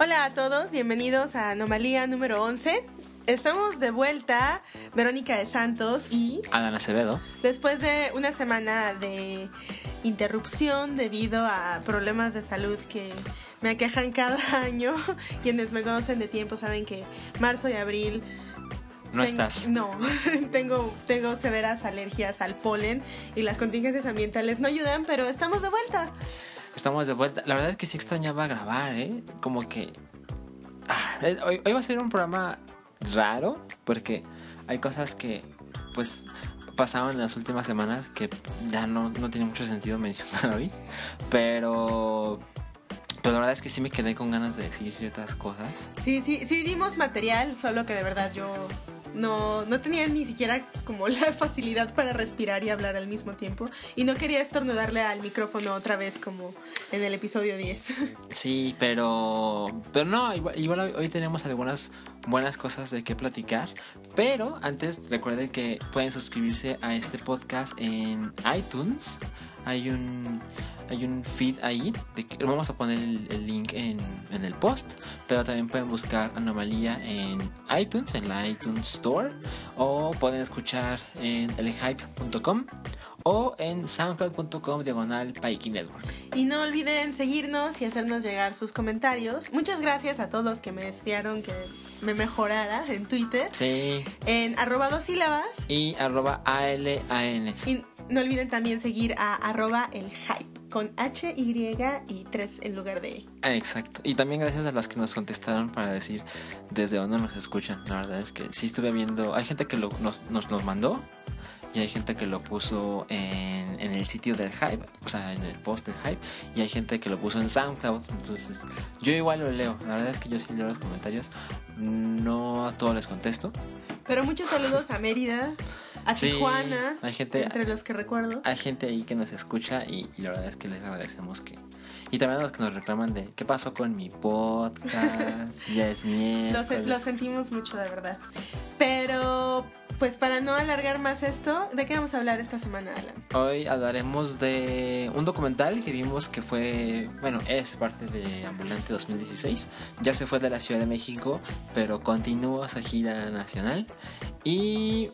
Hola a todos, bienvenidos a Anomalía número 11. Estamos de vuelta, Verónica de Santos y Adán Acevedo. después de una semana de interrupción debido a problemas de salud que me aquejan cada año. Quienes me conocen de tiempo saben que marzo y abril No estás. No, tengo, tengo severas alergias al polen y las contingencias ambientales no ayudan, pero estamos de vuelta. Estamos de vuelta. La verdad es que sí extrañaba grabar, ¿eh? Como que... Ah, hoy, hoy va a ser un programa raro porque hay cosas que pues pasaban en las últimas semanas que ya no, no tiene mucho sentido mencionar hoy. Pero... Pero la verdad es que sí me quedé con ganas de decir ciertas cosas. Sí, sí, sí dimos material, solo que de verdad yo no, no tenía ni siquiera como la facilidad para respirar y hablar al mismo tiempo. Y no quería estornudarle al micrófono otra vez como en el episodio 10. Sí, pero. Pero no, igual, igual hoy- tenemos algunas buenas cosas de qué platicar. Pero antes, recuerden que pueden suscribirse a este podcast en iTunes. Hay un. Hay un feed ahí. Vamos a poner el, el link en, en el post. Pero también pueden buscar Anomalía en iTunes, en la iTunes Store. O pueden escuchar en elhype.com. O en soundcloud.com diagonal Paiki Network. Y no olviden seguirnos y hacernos llegar sus comentarios. Muchas gracias a todos los que me desearon que me mejorara en Twitter. Sí. En arroba dos sílabas. y arroba ALAN. Y no olviden también seguir a arroba el hype con H, Y y 3 en lugar de E. Ah, Exacto. Y también gracias a las que nos contestaron para decir desde dónde nos escuchan. La verdad es que sí estuve viendo. Hay gente que lo- nos, nos lo mandó y hay gente que lo puso en, en el sitio del Hype, o sea, en el post del Hype. Y hay gente que lo puso en SoundCloud. Entonces, yo igual lo leo. La verdad es que yo sí leo los comentarios. No a todos les contesto. Pero muchos saludos a Mérida, a Sí, Tijuana, hay gente- entre los que recuerdo. hay gente ahí que nos escucha y, y la verdad es que les agradecemos que... Y también a los que nos reclaman de qué pasó con mi podcast, ya es Lo, miércoles. se- lo sentimos mucho, de verdad. Pero, pues para no alargar más esto, ¿de qué vamos a hablar esta semana, Alan? Hoy hablaremos de un documental que vimos que fue, bueno, es parte de Ambulante 2016. Ya se fue de la Ciudad de México, pero continúa esa gira nacional. Y,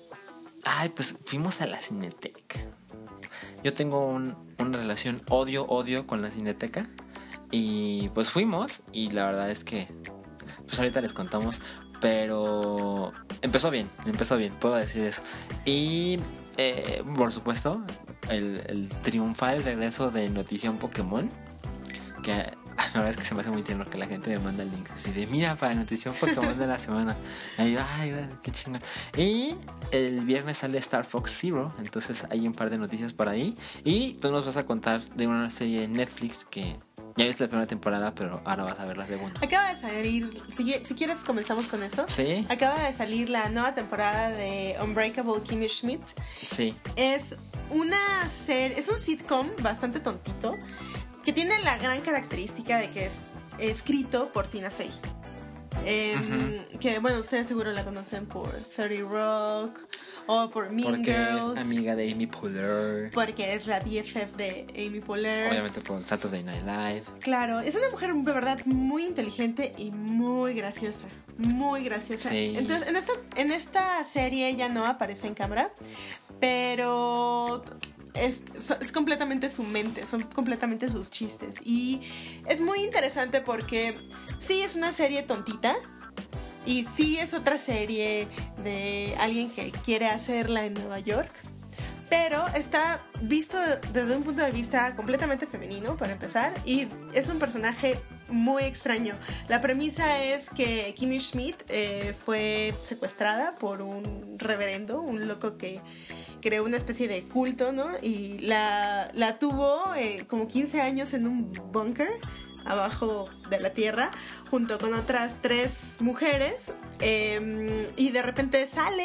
ay, pues fuimos a la Cineteca. Yo tengo un- una relación odio-odio con la Cineteca. Y pues fuimos y la verdad es que, pues ahorita les contamos, pero empezó bien, empezó bien, puedo decir eso. Y eh, por supuesto, el, el triunfal regreso de Notición Pokémon, que la verdad es que se me hace muy tierno que la gente me manda links así de mira para Notición Pokémon de la semana. Y yo, ay, qué chingón. Y el viernes sale Star Fox Zero, entonces hay un par de noticias por ahí. Y tú nos vas a contar de una serie de Netflix que ya viste la primera temporada, pero ahora vas a ver la segunda. Acaba de salir, si, si quieres comenzamos con eso. Sí, Acaba de salir la nueva temporada de Unbreakable Kimmy Schmidt. sí. Es una serie, es un sitcom bastante tontito que tiene la gran característica de que es escrito por Tina Fey. Em, Que bueno, ustedes seguro la conocen por 30 Rock o por Mean Porque Girls. es amiga de Amy Poehler. Porque es la BFF de Amy Poehler. Obviamente por Saturday Night Live. Claro, es una mujer de verdad muy inteligente y muy graciosa. Muy graciosa. Sí. Entonces, en esta, en esta serie ella no aparece en cámara, pero es, es completamente su mente, son completamente sus chistes. Y es muy interesante porque sí es una serie tontita. Y sí es otra serie de alguien que quiere hacerla en Nueva York. Pero está visto desde un punto de vista completamente femenino, para empezar, y es un personaje muy extraño. La premisa es que Kimmy Schmidt eh, fue secuestrada por un reverendo, un loco que creó una especie de culto, ¿no? Y la, la tuvo eh, como 15 años en un búnker abajo de la tierra junto con otras tres mujeres eh, y de repente sale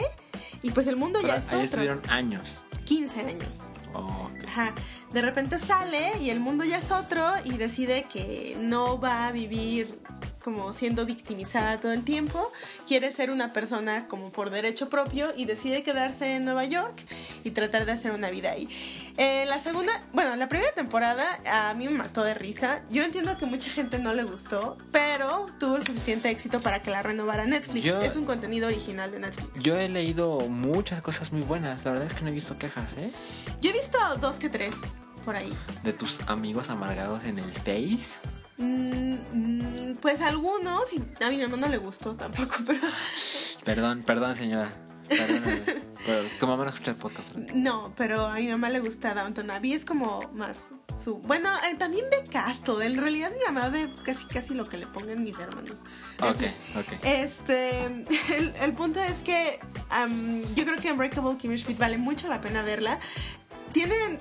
y pues el mundo ya es ahí otro. estuvieron años. 15 años. Oh, Ajá. De repente sale y el mundo ya es otro y decide que no va a vivir como siendo victimizada todo el tiempo, quiere ser una persona como por derecho propio y decide quedarse en Nueva York y tratar de hacer una vida ahí. Eh, la segunda, bueno, la primera temporada a mí me mató de risa. Yo entiendo que mucha gente no le gustó, pero tuvo el suficiente éxito para que la renovara Netflix. Yo- es un contenido original de Netflix. Yo he leído muchas cosas muy buenas. La verdad es que no he visto quejas, ¿eh? Yo he visto dos que tres por ahí. De tus amigos amargados en el Face. Mm, mm, pues algunos, y a mi mamá no le gustó tampoco, pero Perdón, perdón, señora. Perdóname. pero tu mamá no escucha el podcast, ¿verdad? no, pero a mi mamá le gusta Downton Abbey, es como más su... Bueno, eh, también ve Castle, en realidad mi mamá ve casi casi lo que le pongan mis hermanos. Ok, ok. Este, el, el punto es que yo creo que Unbreakable Kimmy Schmidt vale mucho la pena verla. Tienen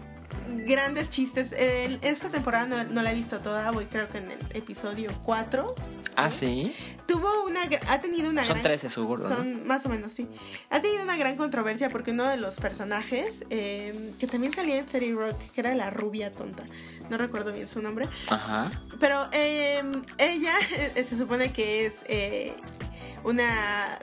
grandes chistes. En esta temporada no, no la he visto toda, voy creo que en el episodio 4. Ah, sí. Tuvo una, ha tenido una Son gran... 13 seguro, ¿no? Son más o menos, sí. Ha tenido una gran controversia porque uno de los personajes, eh, que también salía en Fairy Rock, que era la rubia tonta, no recuerdo bien su nombre, Ajá. pero eh, ella se supone que es eh, una...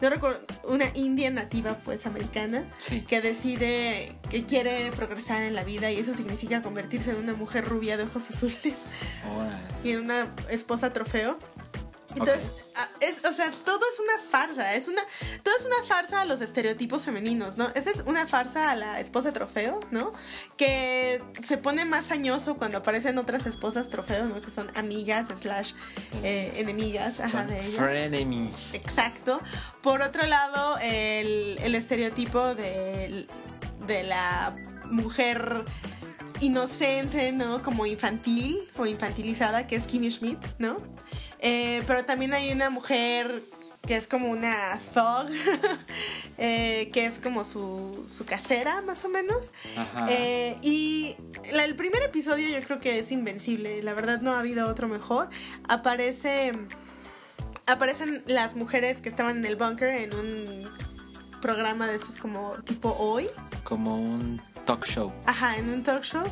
No recuerdo, una india nativa pues americana Sí. que decide que quiere progresar en la vida y eso significa convertirse en una mujer rubia de ojos azules Órale. y en una esposa trofeo. Entonces, ah, es, o sea, todo es una farsa, es una, todo es una farsa a los estereotipos femeninos, ¿no? Esa es una farsa a la esposa trofeo, ¿no? Que se pone más añoso cuando aparecen otras esposas trofeo, ¿no? Que son amigas, slash, eh, enemigas, ajá, Son de ella. frenemies. Exacto. Por otro lado, el, el estereotipo de, de la mujer inocente, ¿no? Como infantil o infantilizada, que es Kimmy Schmidt, ¿no? Eh, pero también hay una mujer que es como una thug, eh, que es como su, su casera, más o menos. Eh, y la- el primer episodio yo creo que es invencible, la verdad no ha habido otro mejor. Aparece aparecen las mujeres que estaban en el bunker en un programa de esos como tipo hoy. Como un talk show. Ajá, en un talk show.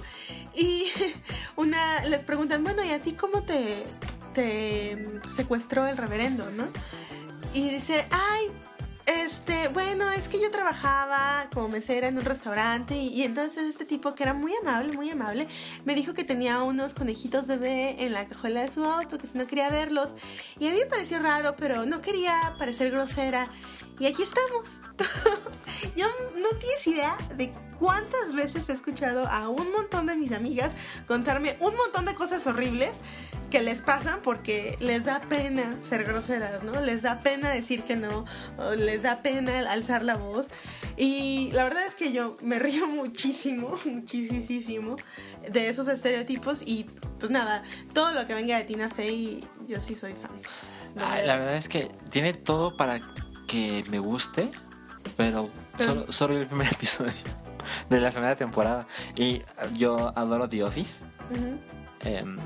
Y una les preguntan, bueno, ¿y a ti cómo te, te secuestró el reverendo, no? Y dice, ay, este, bueno, es que yo trabajaba como mesera en un restaurante y, y entonces este tipo que era muy amable, muy amable, me dijo que tenía unos conejitos bebé en la cajuela de su auto, que si no quería verlos. Y a mí me pareció raro, pero no quería parecer grosera. Y aquí estamos. yo no tienes idea de cuántas veces he escuchado a un montón de mis amigas contarme un montón de cosas horribles que les pasan porque les da pena ser groseras, ¿no? Les da pena decir que no, o les da pena alzar la voz. Y la verdad es que yo me río muchísimo, muchísimo de esos estereotipos y pues nada, todo lo que venga de Tina Fey, yo sí soy fan. Ay, la verdad es que tiene todo para que me guste, pero solo, solo el primer episodio de la primera temporada. Y yo adoro The Office. Ujú. Em,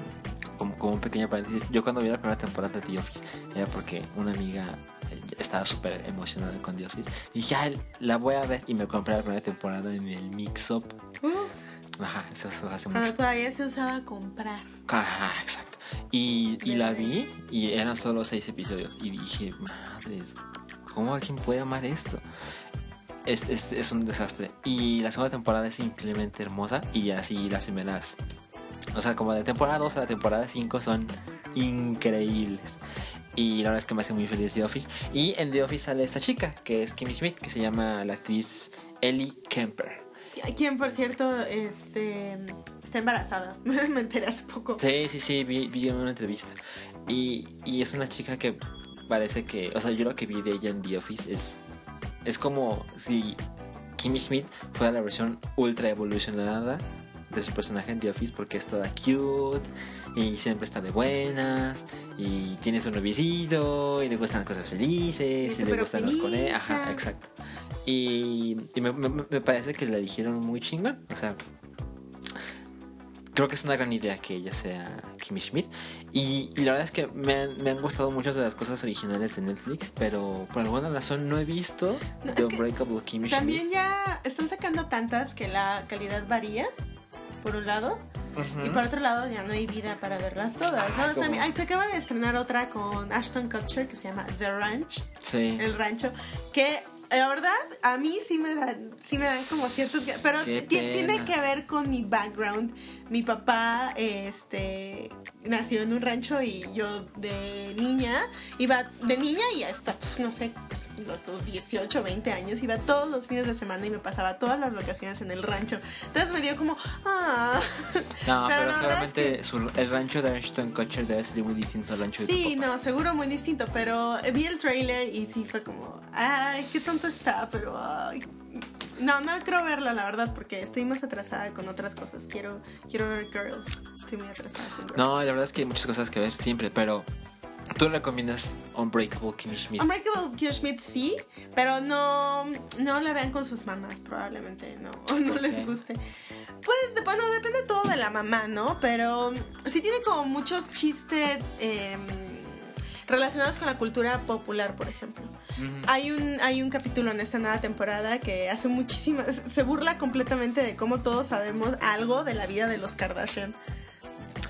como, como un pequeño paréntesis, yo cuando vi la primera temporada de The Office era porque una amiga eh, estaba súper emocionada con The Office. Y "Ay, la voy a ver. Y me compré la primera temporada en el Mix Up. Uh, Ajá, eso fue hace cuando mucho. todavía se usaba comprar. Ajá, exacto. Y, y la vi y eran solo seis episodios. Y dije, madres, ¿cómo alguien puede amar esto? Es, es, es un desastre. Y la segunda temporada es increíblemente hermosa. Y así las primeras. O sea, como de temporada 2 a la temporada 5 son increíbles. Y la verdad es que me hace muy feliz The Office. Y en The Office sale esta chica, que es Kimmy Schmidt, que se llama la actriz Ellie Kemper. Quien, por cierto, este, está embarazada. Me enteré hace poco. Sí, sí, sí, vi, vi en una entrevista. Y, y es una chica que parece que, o sea, yo lo que vi de ella en The Office es, es como si Kimmy Schmidt fuera la versión ultra evolucionada de su personaje en The Office porque es toda cute y siempre está de buenas y tiene su noviecito y le gustan las cosas felices Y y, le gustan los conejos. Ajá, exacto. Y, y me, me- me parece que la eligieron muy chingón. O sea, creo que es una gran idea que ella sea Kimmy Schmidt. Y, y la verdad es que me han, me han gustado muchas de las cosas originales de Netflix, pero por alguna razón no he visto No, The Unbreakable Kimmy También Schmidt. ya están sacando tantas que la calidad varía, por un lado. Y por otro lado, ya no hay vida para verlas todas. ¿no? Ah, ¿cómo? También, se acaba de estrenar otra con Ashton Kutcher que se llama The Ranch, Sí. El Rancho, que la verdad a mí sí me dan, sí me dan como ciertos... Pero tiene que ver con mi background. Mi papá este, nació en un rancho y yo de niña, iba de niña y hasta, pues, no sé, los, los 18, 20 años, iba todos los fines de semana y me pasaba todas las vacaciones en el rancho. Entonces me dio como, ah. No, pero, la verdad es seguramente que- el rancho de Ashton Kutcher debe ser muy distinto al rancho de Sí, tu papá. no, seguro muy distinto, pero vi el trailer y sí fue como, ay, qué tonto está, pero ay. No, no creo verla, la verdad, porque estoy más atrasada con otras cosas. Quiero, quiero ver Girls. Estoy muy atrasada con Girls. No, la verdad es que hay muchas cosas que ver siempre, pero tú recomiendas Unbreakable Kimmy Schmidt. Unbreakable Kimmy Schmidt sí, pero no, no la vean con sus mamás, probablemente no, o no les guste. Pues, bueno, depende todo de la mamá, ¿no? Pero sí tiene como muchos chistes em, relacionados con la cultura popular, por ejemplo. Hay un, hay un capítulo en esta nueva temporada que hace muchísimas. Se burla completamente de cómo todos sabemos algo de la vida de los Kardashian.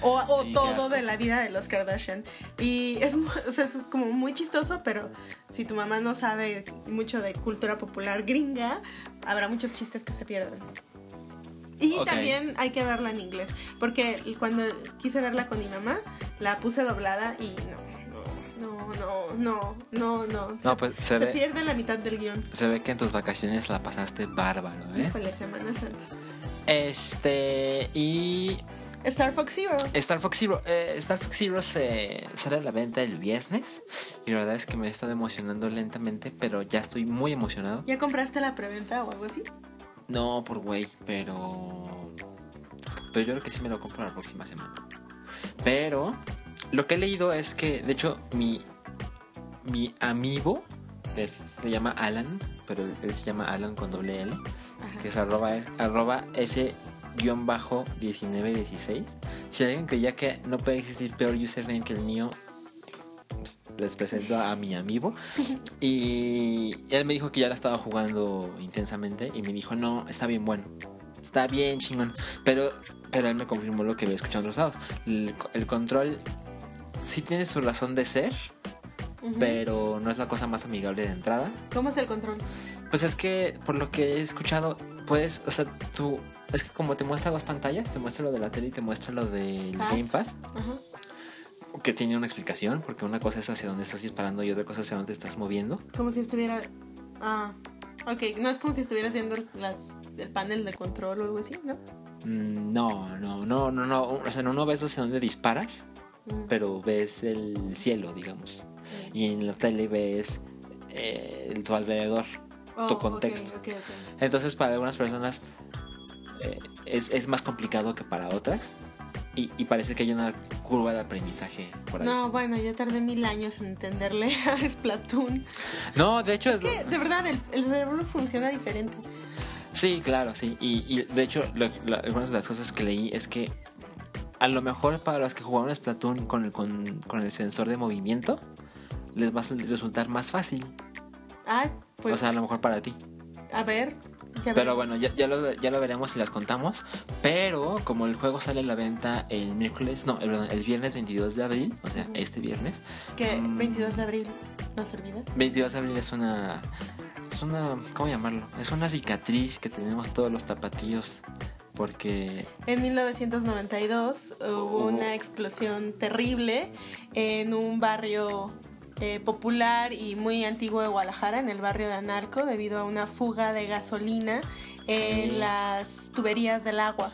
O, o Sí, qué todo de la vida de los Kardashian. Y es, mu- o sea, es como muy chistoso, pero si tu mamá no sabe mucho de cultura popular gringa, habrá muchos chistes que se pierden. Y Ok. también hay que verla en inglés. Porque cuando quise verla con mi mamá, la puse doblada y no, no, no, no, no, no. No, pues se Se ve, pierde la mitad del guion. se ve que en tus vacaciones la pasaste bárbaro, ¿eh? Híjole, Semana Santa. Este, y Star Fox Zero. Star Fox Zero. eh, Star Fox Zero se sale a la venta el viernes. Y la verdad es que me he estado emocionando lentamente, pero ya estoy muy emocionado. ¿Ya compraste la preventa o algo así? No por güey, pero. Pero yo creo que sí me lo compro la próxima semana. Pero lo que he leído es que, de hecho, mi. Mi amigo es- se llama Alan, pero él se llama Alan con doble L, Ajá. que es arroba, es, arroba bajo 1916. Si alguien creía que no puede existir peor username que el mío, pues, les presento a mi amigo. Y él me dijo que ya la estaba jugando intensamente y me dijo, no, está bien bueno. Está bien chingón. Pero, pero él me confirmó lo que había escuchado en otros lados. El, el control sí tiene su razón de ser, pero no es la cosa más amigable de entrada. ¿Cómo es el control? Pues es que, por lo que he escuchado, puedes, o sea, tú, es que como te muestra dos pantallas, te muestra lo de la tele y te muestra lo del Pad. Gamepad, Ajá. que tiene una explicación, porque una cosa es hacia dónde estás disparando y otra cosa es hacia dónde estás moviendo. Como si estuviera. Ah. Ok, no es como si estuvieras viendo las, el panel de control o algo así, ¿no? Mm, No, no, no, no, no, o sea, no, no ves hacia dónde disparas, Mm. pero ves el cielo, digamos. Y en la tele ves eh, tu alrededor, Oh, tu contexto. ok, ok. Entonces para algunas personas eh, es, es más complicado que para otras. Y, y parece que hay una curva de aprendizaje por ahí. No, No, bueno, yo tardé mil años en entenderle a Splatoon. de hecho es... Es que, de verdad, el, el cerebro funciona diferente. Sí, claro, sí. Y, y de hecho, lo- lo- algunas de las cosas que leí es que a lo mejor para los que jugaron Splatoon con el, con, con el sensor de movimiento, les va a resultar más fácil. Ay, pues. o sea, a lo mejor para ti. a ver. Ya Pero bueno, ya, ya, lo, ya lo veremos si las contamos. Pero como el juego sale a la venta el miércoles, no, el, perdón, el viernes 22 de abril, o sea, este viernes. Que mm, 22 de abril no se olvida. 22 de abril es una... Es una... ¿Cómo llamarlo? Es una cicatriz que tenemos todos los tapatíos. Porque... En 1992 hubo una explosión terrible en un barrio eh, popular y muy antiguo de Guadalajara, en el barrio de Anarco, debido a una fuga de gasolina en Sí. las tuberías del agua.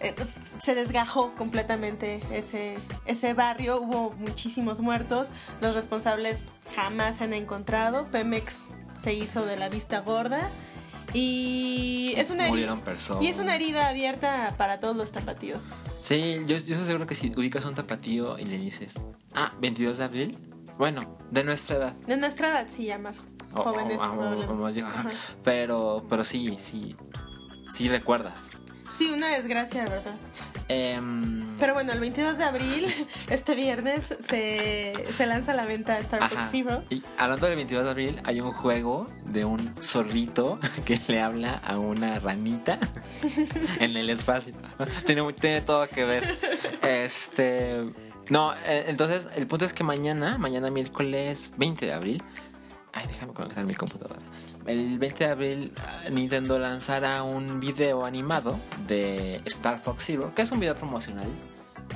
Eh, se desgajó completamente ese, ese barrio, hubo muchísimos muertos, los responsables jamás se han encontrado, Pemex se hizo de la vista gorda y es una herida- y es una herida abierta para todos los tapatíos. Sí, yo, yo estoy seguro que si ubicas un tapatío y le dices, ah, 22 de abril, bueno, de nuestra edad. De nuestra edad, sí, ya más jóvenes. o- o- probablemente. o más. Pero, pero sí, sí, sí recuerdas. Sí, una desgracia, de verdad. Em, Pero bueno, el 22 de abril, este viernes, se, se lanza a la venta Star Fox Ajá. Zero. Y hablando del 22 de abril, hay un juego de un zorrito que le habla a una ranita en el espacio. tiene, tiene todo que ver. Este. No, eh, entonces el punto es que mañana, mañana miércoles 20 de abril. Ay, déjame conectar mi computadora. El 20 de abril ah, Nintendo lanzará un video animado de Star Fox Zero, que es un video promocional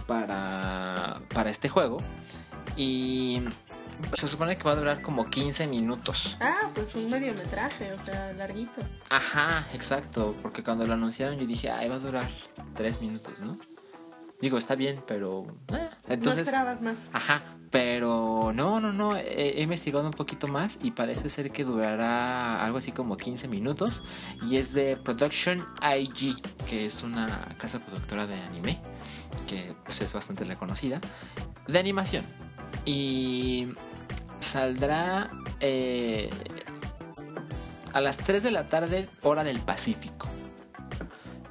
para, para este juego. Y se supone que va a durar como 15 minutos. Ah, pues un mediometraje, o sea, larguito. Ajá, exacto. Porque cuando lo anunciaron yo dije, ay, va a durar 3 minutos, ¿no? Digo, está bien, pero... eh, no Entonces... esperabas más. Ajá, pero no, no, no, he, he investigado un poquito más y parece ser que durará algo así como 15 minutos y es de Production IG, que es una casa productora de anime, que pues es bastante reconocida, de animación. Y saldrá eh, a las 3 de la tarde, hora del Pacífico.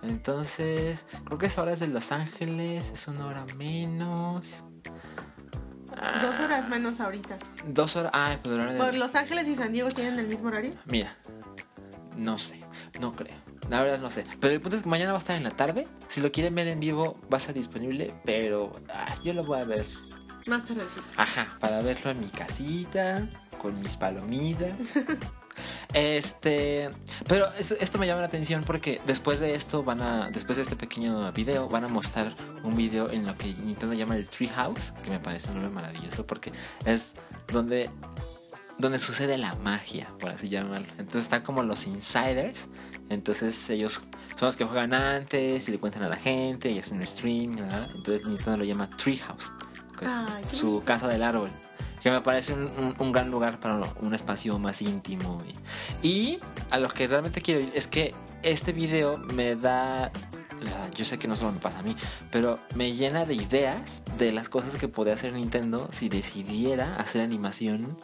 Entonces, creo que esa hora es de Los Ángeles, es una hora menos. Ah, Dos horas menos ahorita. Dos horas. Ah, pues de- ¿Por Los Ángeles y San Diego tienen el mismo horario? Mira, no sé, no creo. La verdad no sé. Pero el punto es que mañana va a estar en la tarde. Si lo quieren ver en vivo, va a estar disponible. Pero ah, yo lo voy a ver. Más tardecito. Ajá, para verlo en mi casita, con mis palomitas. Este, pero es- esto me llama la atención porque después de esto van a, después de este pequeño video, van a mostrar un video en lo que Nintendo llama el Treehouse, que me parece un nombre maravilloso porque es donde, donde sucede la magia, por así llamarlo. Entonces están como los insiders, entonces ellos son los que juegan antes y le cuentan a la gente y hacen un stream, entonces Nintendo lo llama Treehouse, que es Ay, su casa del árbol. Que me parece un, gran lugar para un espacio más íntimo. Y, y a lo que realmente quiero ir es que este video me da. Yo sé que no solo me pasa a mí, pero me llena de ideas de las cosas que podría hacer Nintendo si decidiera hacer animación,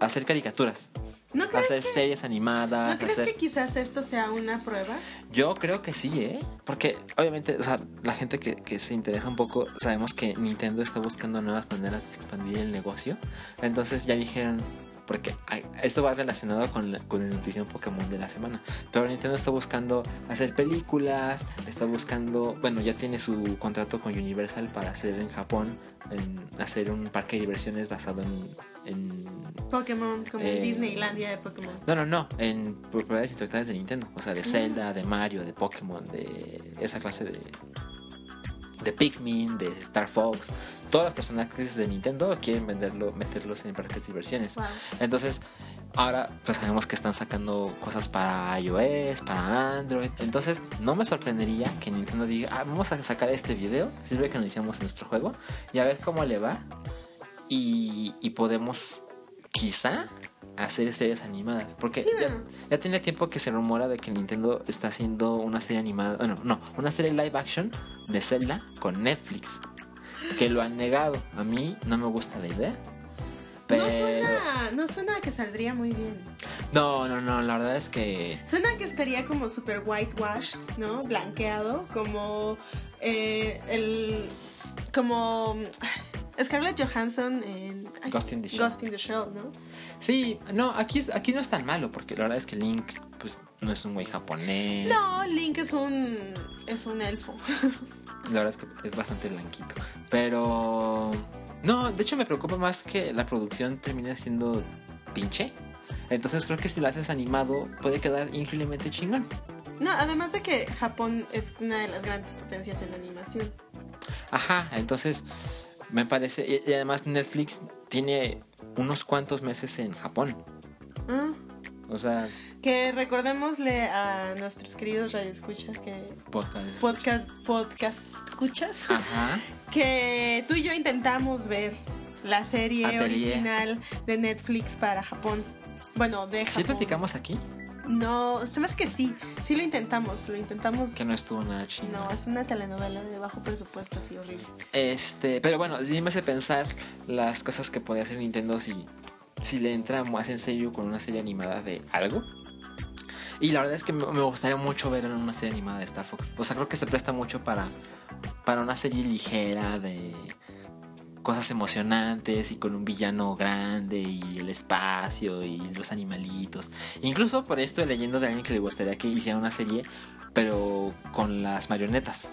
hacer caricaturas, ¿No crees, hacer que, series animadas, ¿no crees hacer... que quizás esto sea una prueba? Yo creo que sí, ¿eh? Porque obviamente, o sea, la gente que, que se interesa un poco, sabemos que Nintendo está buscando nuevas maneras de expandir el negocio. Entonces ya dijeron, porque esto va relacionado con, la, con la noticia Pokémon de la semana. Pero Nintendo está buscando hacer películas, está buscando, bueno, ya tiene su contrato con Universal para hacer en Japón, en hacer un parque de diversiones basado en... en Pokémon, como Eh, Disneylandia de Pokémon. no, no, no, en propiedades intelectuales de Nintendo, o sea, de Zelda, de Mario, de Pokémon, de esa clase de de Pikmin, de Star Fox, todos los personajes de Nintendo quieren venderlo, meterlos en parques de diversiones. Wow. Entonces, ahora pues sabemos que están sacando cosas para iOS, para Android. Entonces, no me sorprendería que Nintendo diga, ah, vamos a sacar este video, sirve que lo hicimos en nuestro juego, y a ver cómo le va. Y, y podemos, quizá, hacer series animadas. Porque Sí, ya, tiene tiempo que se rumora de que Nintendo está haciendo una serie animada, bueno, no, una serie live action de Zelda con Netflix. Que lo han negado. A mí no me gusta la idea. Pero... No suena, no suena a que saldría muy bien. No, no, no, la verdad es que... Suena que estaría como super whitewashed, ¿no? Blanqueado, como eh, el. como Scarlett Johansson en ay, Ghost in the Shell. Ghost in the Shell, ¿no? Sí, no, aquí, es- aquí no es tan malo, porque la verdad es que Link, pues, no es un güey japonés. No, Link es un es un elfo. La verdad es que es bastante blanquito. Pero... No, de hecho me preocupa más que la producción termine siendo pinche. Entonces creo que si lo haces animado puede quedar increíblemente chingón. No, además de que Japón es una de las grandes potencias en animación. Ajá, entonces me parece... Y, además Netflix tiene unos cuantos meses en Japón. Ah, O sea, que recordémosle a nuestros queridos radioescuchas que podcast. podcast podcast escuchas Ajá. que tú y yo intentamos ver la serie Atelier. original de Netflix para Japón. Bueno, de ¿Sí Japón. platicamos aquí? No, se me hace que sí. Sí lo intentamos, lo intentamos. Que no estuvo nada chingón. No, es una telenovela de bajo presupuesto, así horrible. Este, pero bueno, sí me hace pensar las cosas que podría hacer Nintendo si, si le entra más en serio con una serie animada de algo. Y la verdad es que me me gustaría mucho ver una serie animada de Star Fox. O sea, creo que se presta mucho para para una serie ligera de cosas emocionantes y con un villano grande y el espacio y los animalitos. Incluso por esto leyendo de alguien que le gustaría que hiciera una serie, pero con las marionetas.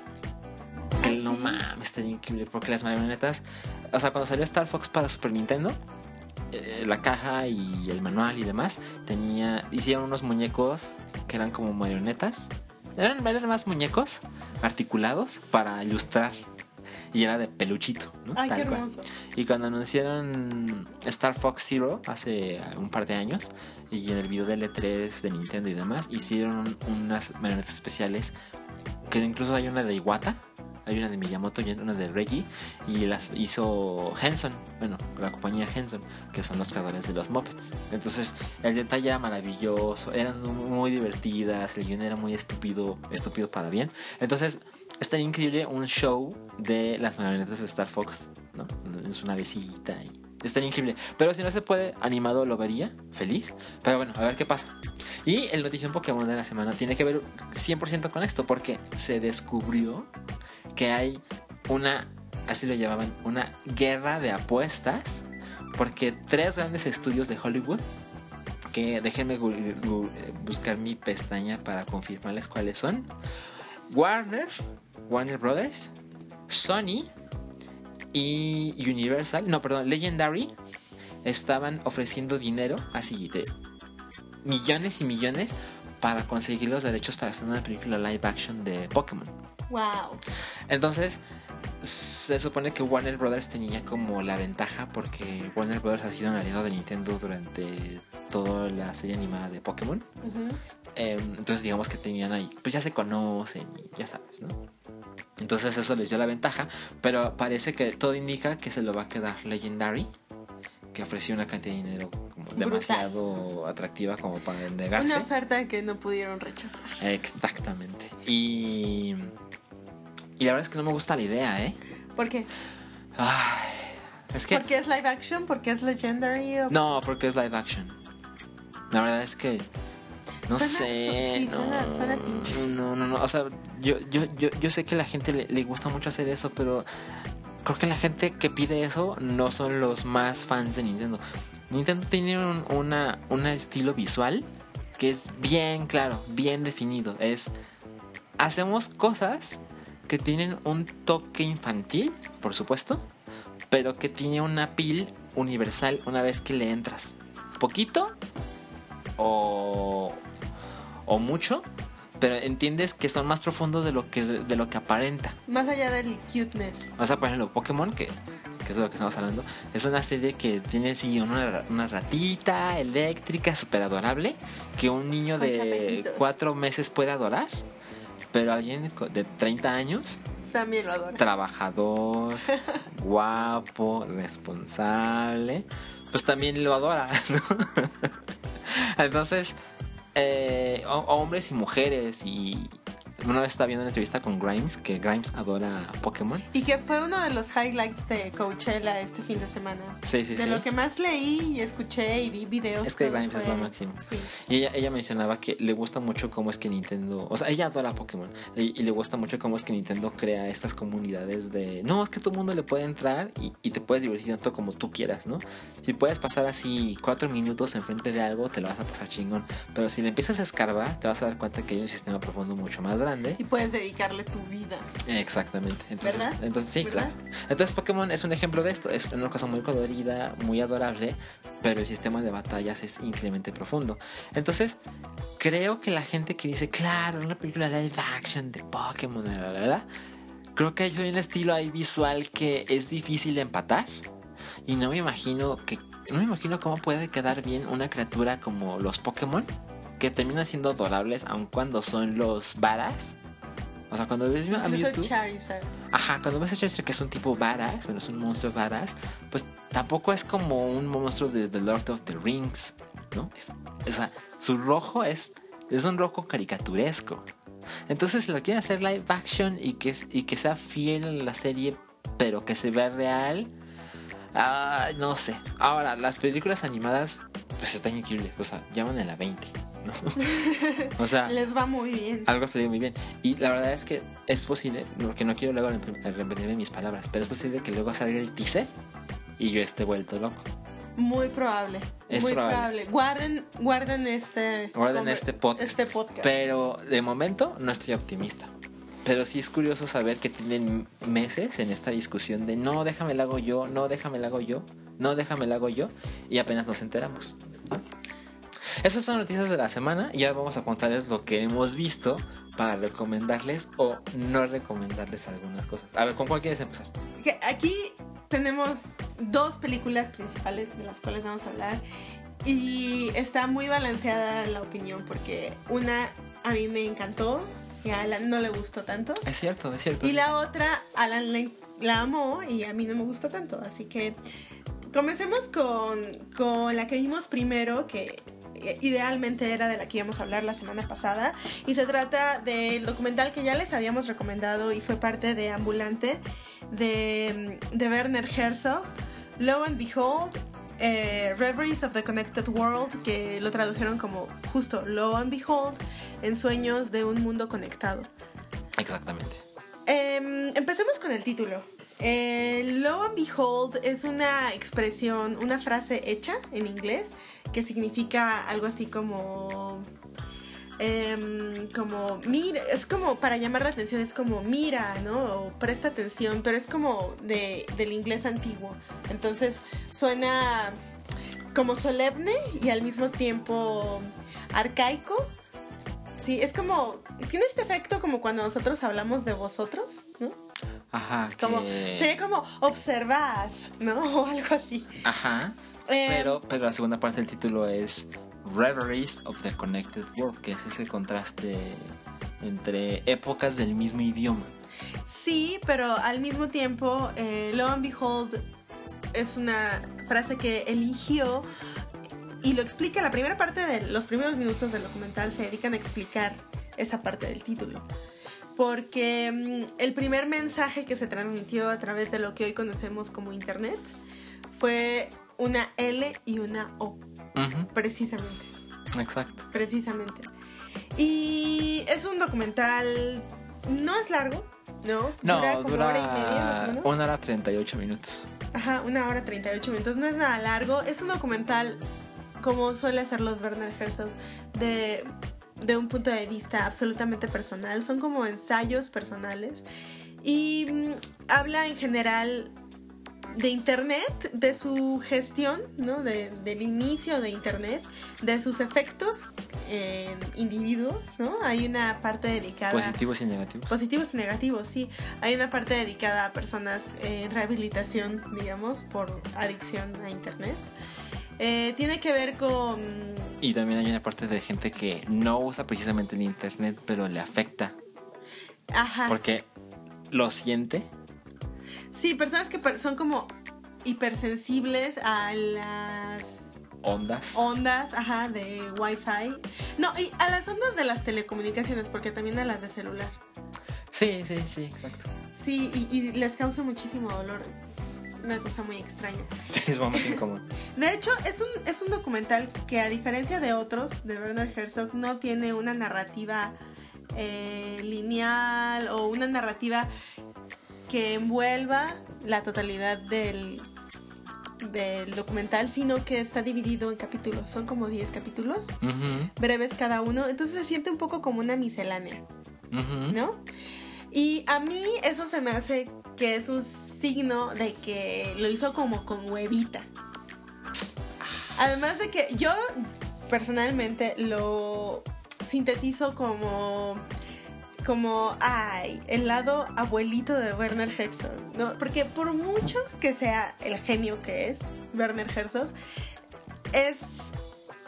Que ¿Ah, no mames, estaría increíble porque las marionetas, o sea, cuando salió Star Fox para Super Nintendo, eh, la caja y el manual y demás, tenía, hicieron unos muñecos que eran como marionetas. Eran, eran más muñecos articulados para ilustrar. Y era de peluchito, ¿no? Ay, qué cual. hermoso. Y cuando anunciaron Star Fox Zero hace un par de años, y en el video del E3 de Nintendo y demás, hicieron unas marionetas especiales, que incluso hay una de Iwata, hay una de Miyamoto y una de Reggie, y las hizo Henson, bueno, la compañía Henson, que son los creadores de los Muppets. Entonces, el detalle era maravilloso, eran muy divertidas, el guion era muy estúpido, estúpido para bien. Entonces, estaría increíble un show de las marionetas de Star Fox, ¿no? En su navecita y estaría increíble. Pero si no se puede, animado lo vería, feliz. Pero bueno, a ver qué pasa. Y el notición Pokémon de la semana tiene que ver 100% con esto, porque se descubrió que hay una, así lo llamaban, una guerra de apuestas, porque tres grandes estudios de Hollywood, que déjenme buscar mi pestaña para confirmarles cuáles son. Warner, Warner Brothers, Sony y Universal, no, perdón, Legendary estaban ofreciendo dinero así de millones y millones para conseguir los derechos para hacer una película live action de Pokémon. Wow. Entonces, se supone que Warner Brothers tenía como la ventaja porque Warner Brothers ha sido un aliado de Nintendo durante toda la serie animada de Pokémon. Eh, entonces digamos que tenían ahí, pues ya se conocen ya sabes, ¿no? Entonces eso les dio la ventaja, pero parece que todo indica que se lo va a quedar Legendary, que ofreció una cantidad de dinero como demasiado atractiva como para negarse. Una oferta que no pudieron rechazar. Exactamente. Y y la verdad es que no me gusta la idea, ¿eh? ¿Por qué? Ay, es que ¿Porque es live action? ¿Porque es legendary? ¿O no, porque es live action. La verdad es que no Suena- sé. sí, no, suena- suena pinche. No, no, no. O sea, yo, yo, yo, yo sé que a la gente le, le gusta mucho hacer eso, pero creo que la gente que pide eso no son los más fans de Nintendo. Nintendo tiene un una, un estilo visual que es bien claro, bien definido. Es hacemos cosas que tienen un toque infantil, por supuesto, pero que tiene una pil universal una vez que le entras. Poquito o, o mucho, pero entiendes que son más profundos de lo que, de lo que aparenta. Más allá del cuteness. O sea, por ejemplo, Pokémon, que, que es de lo que estamos hablando, es una serie que tiene sí, una, una ratita eléctrica súper adorable que un niño Con de chapetitos. cuatro meses puede adorar, pero alguien de 30 años También lo adoro. trabajador, guapo, responsable, pues también lo adora, ¿no? Entonces, eh, ho- hombres y mujeres y una vez estaba viendo una entrevista con Grimes que Grimes adora Pokémon. Y que fue uno de los highlights de Coachella este fin de semana. Sí, sí, de sí. lo que más leí y escuché y vi videos. Es que Grimes es fue- lo máximo. Sí. Y ella, ella mencionaba que le gusta mucho cómo es que Nintendo, o sea, ella adora Pokémon y, y le gusta mucho cómo es que Nintendo crea estas comunidades de, no, es que todo el mundo le puede entrar y, y te puedes divertir tanto como tú quieras, ¿no? Si puedes pasar así cuatro minutos enfrente de algo, te lo vas a pasar chingón, pero si le empiezas a escarbar, te vas a dar cuenta que hay un sistema profundo mucho más grande. Y puedes dedicarle tu vida. Exactamente. Entonces, ¿Verdad? entonces sí, ¿Verdad? claro. Entonces Pokémon es un ejemplo de esto. Es una cosa muy colorida, muy adorable, pero el sistema de batallas es increíblemente profundo. Entonces, creo que la gente que dice, claro, una película live action de Pokémon, la, la", creo que hay un estilo ahí visual que es difícil de empatar. Y no me imagino que... No me imagino cómo puede quedar bien una criatura como los Pokémon, que terminan siendo adorables aun cuando son los varas. O sea, cuando ves a Mewtwo... Charizard. Ajá, cuando ves a Charizard que es un tipo badass, bueno, es un monstruo badass, pues tampoco es como un monstruo de The Lord of the Rings, ¿no? Es- o sea, su rojo es, es un rojo caricaturesco. Entonces, si lo quieren hacer live action y que, y que sea fiel a la serie, pero que se vea real, ah, no sé. Ahora, las películas animadas, pues están increíbles, o sea, llaman a la 20. ¿No? o sea, Les va muy bien. algo salió muy bien. Y la verdad es que es posible, porque no quiero luego rep- repetirme mis palabras, pero es posible que luego salga el teaser y yo esté vuelto loco. Muy probable. Es muy probable. Guarden, guarden este. Guarden este podcast. Este podcast. Pero de momento no estoy optimista. Pero sí es curioso saber que tienen meses en esta discusión de no, déjame la hago yo, no, déjame la hago yo, no, déjame la hago yo, y apenas nos enteramos. ¿no? Esas son noticias de la semana y ahora vamos a contarles lo que hemos visto para recomendarles o no recomendarles algunas cosas. A ver, ¿con cuál quieres empezar? Aquí tenemos dos películas principales de las cuales vamos a hablar. Y está muy balanceada la opinión porque una a mí me encantó y a Alan no le gustó tanto. Es cierto, es cierto. Y la otra, Alan la amó y a mí no me gustó tanto. Así que comencemos con, con la que vimos primero, que eh, idealmente era de la que íbamos a hablar la semana pasada. Y se trata del documental que ya les habíamos recomendado y fue parte de Ambulante de, de Werner Herzog. Lo and Behold. eh, Reveries of the Connected World, que lo tradujeron como justo Lo and Behold, en sueños de un mundo conectado. Exactamente. Em, empecemos con el título. Eh, lo and behold es una expresión, una frase hecha en inglés que significa algo así como. em, como mira, es como para llamar la atención, es como mira, ¿no? O presta atención, pero es como de, del inglés antiguo. Entonces suena como solemne y al mismo tiempo arcaico. Sí, es como. Tiene este efecto como cuando nosotros hablamos de vosotros, ¿no? Ajá. Como. que- Se ve como observad, ¿no? O algo así. Ajá. Eh, Pero, pero la segunda parte del título es Reveries of the Connected World, que es ese contraste entre épocas del mismo idioma. Sí, pero al mismo tiempo, eh, lo and behold es una frase que eligió y lo explica. La primera parte de los primeros minutos del documental se dedican a explicar esa parte del título. Porque mm, el primer mensaje que se transmitió a través de lo que hoy conocemos como Internet fue una L y una O, precisamente. Exacto. precisamente. Y es un documental, no es largo, ¿no? No, dura como dura hora y media más o menos. una hora 38 minutos. Ajá, una hora 38 minutos, no es nada largo. Es un documental, como suele hacer los Werner Herzog, de, de un punto de vista absolutamente personal. Son como ensayos personales. Y mm, habla en general de Internet, de su gestión, ¿no? De- del inicio de Internet, de sus efectos en individuos, ¿no? Hay una parte dedicada... Positivos y negativos. Positivos y negativos, sí. Hay una parte dedicada a personas en rehabilitación, digamos, por adicción a Internet. Eh, tiene que ver con... Y también hay una parte de gente que no usa precisamente el internet, pero le afecta. Ajá. Porque lo siente. Sí, personas que son como hipersensibles a las Ondas. ondas, ajá, de Wi-Fi. No, y a las ondas de las telecomunicaciones, porque también a las de celular. Sí, sí, sí, exacto. Sí, y, y les causa muchísimo dolor. Es una cosa muy extraña. Es momento incómodo. De hecho, es un, es un documental que a diferencia de otros de Werner Herzog no tiene una narrativa eh, lineal o una narrativa que envuelva la totalidad del, del documental, sino que está dividido en capítulos. Son como 10 capítulos, breves cada uno, entonces se siente un poco como una miscelánea. ¿no? Y a mí eso se me hace que es un signo de que lo hizo como con huevita. Además de que yo personalmente lo sintetizo como como ay, el lado abuelito de Werner Herzog, ¿no? Porque por mucho que sea el genio que es Werner Herzog, es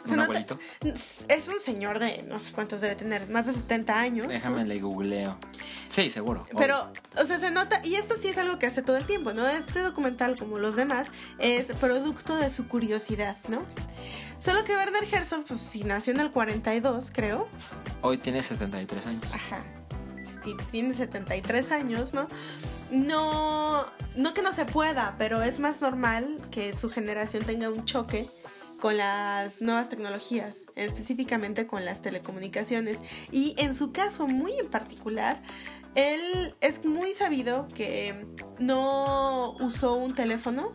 ¿Un abuelito? es un señor de no sé cuántos debe tener, más de 70 años. ¿no? Déjame le googleo. Sí, seguro. Pero, o sea, se nota, y esto sí es algo que hace todo el tiempo, ¿no? Este documental, como los demás, es producto de su curiosidad, ¿no? Solo que Werner Herzog, pues sí, nació en el 42, creo. Hoy tiene 73 años. Ajá. Sí, Tiene 73 años, ¿no? No, no que no se pueda, pero es más normal que su generación tenga un choque con las nuevas tecnologías, específicamente con las telecomunicaciones. Y en su caso muy en particular, él es muy sabido que no usó un teléfono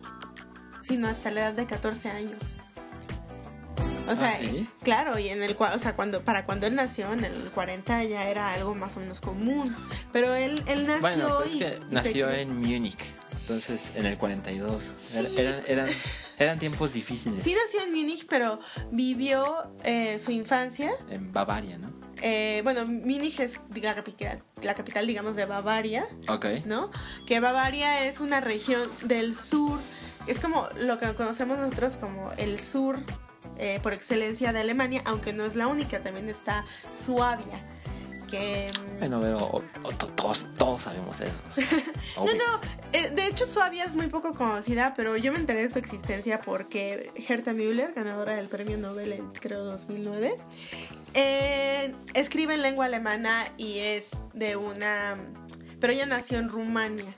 sino hasta la edad de 14 años. O sea, ¿Ah, sí? claro, y en el cual, o sea, cuando para cuando él nació en el 40 ya era algo más o menos común, pero él él nació Bueno, pues es que nació en Múnich, entonces en el 42. Era- Sí. Eran, eran, eran tiempos difíciles. Sí nació en Múnich, pero vivió eh, su infancia En Bavaria, ¿no? eh, bueno, Múnich es la capital, la capital, digamos, de Bavaria, Ok. ¿no? Que Bavaria es una región del sur, es como lo que conocemos nosotros como el sur eh, por excelencia de Alemania, aunque no es la única, también está Suabia, que... mm, Bueno, pero o- o to- todos, todos sabemos eso. No, no, eh, de hecho Suabia es muy poco conocida, pero yo me enteré de su existencia porque Herta Müller, ganadora del premio Nobel en creo 2009, eh, escribe en lengua alemana y es de una... Pero ella nació en Rumania.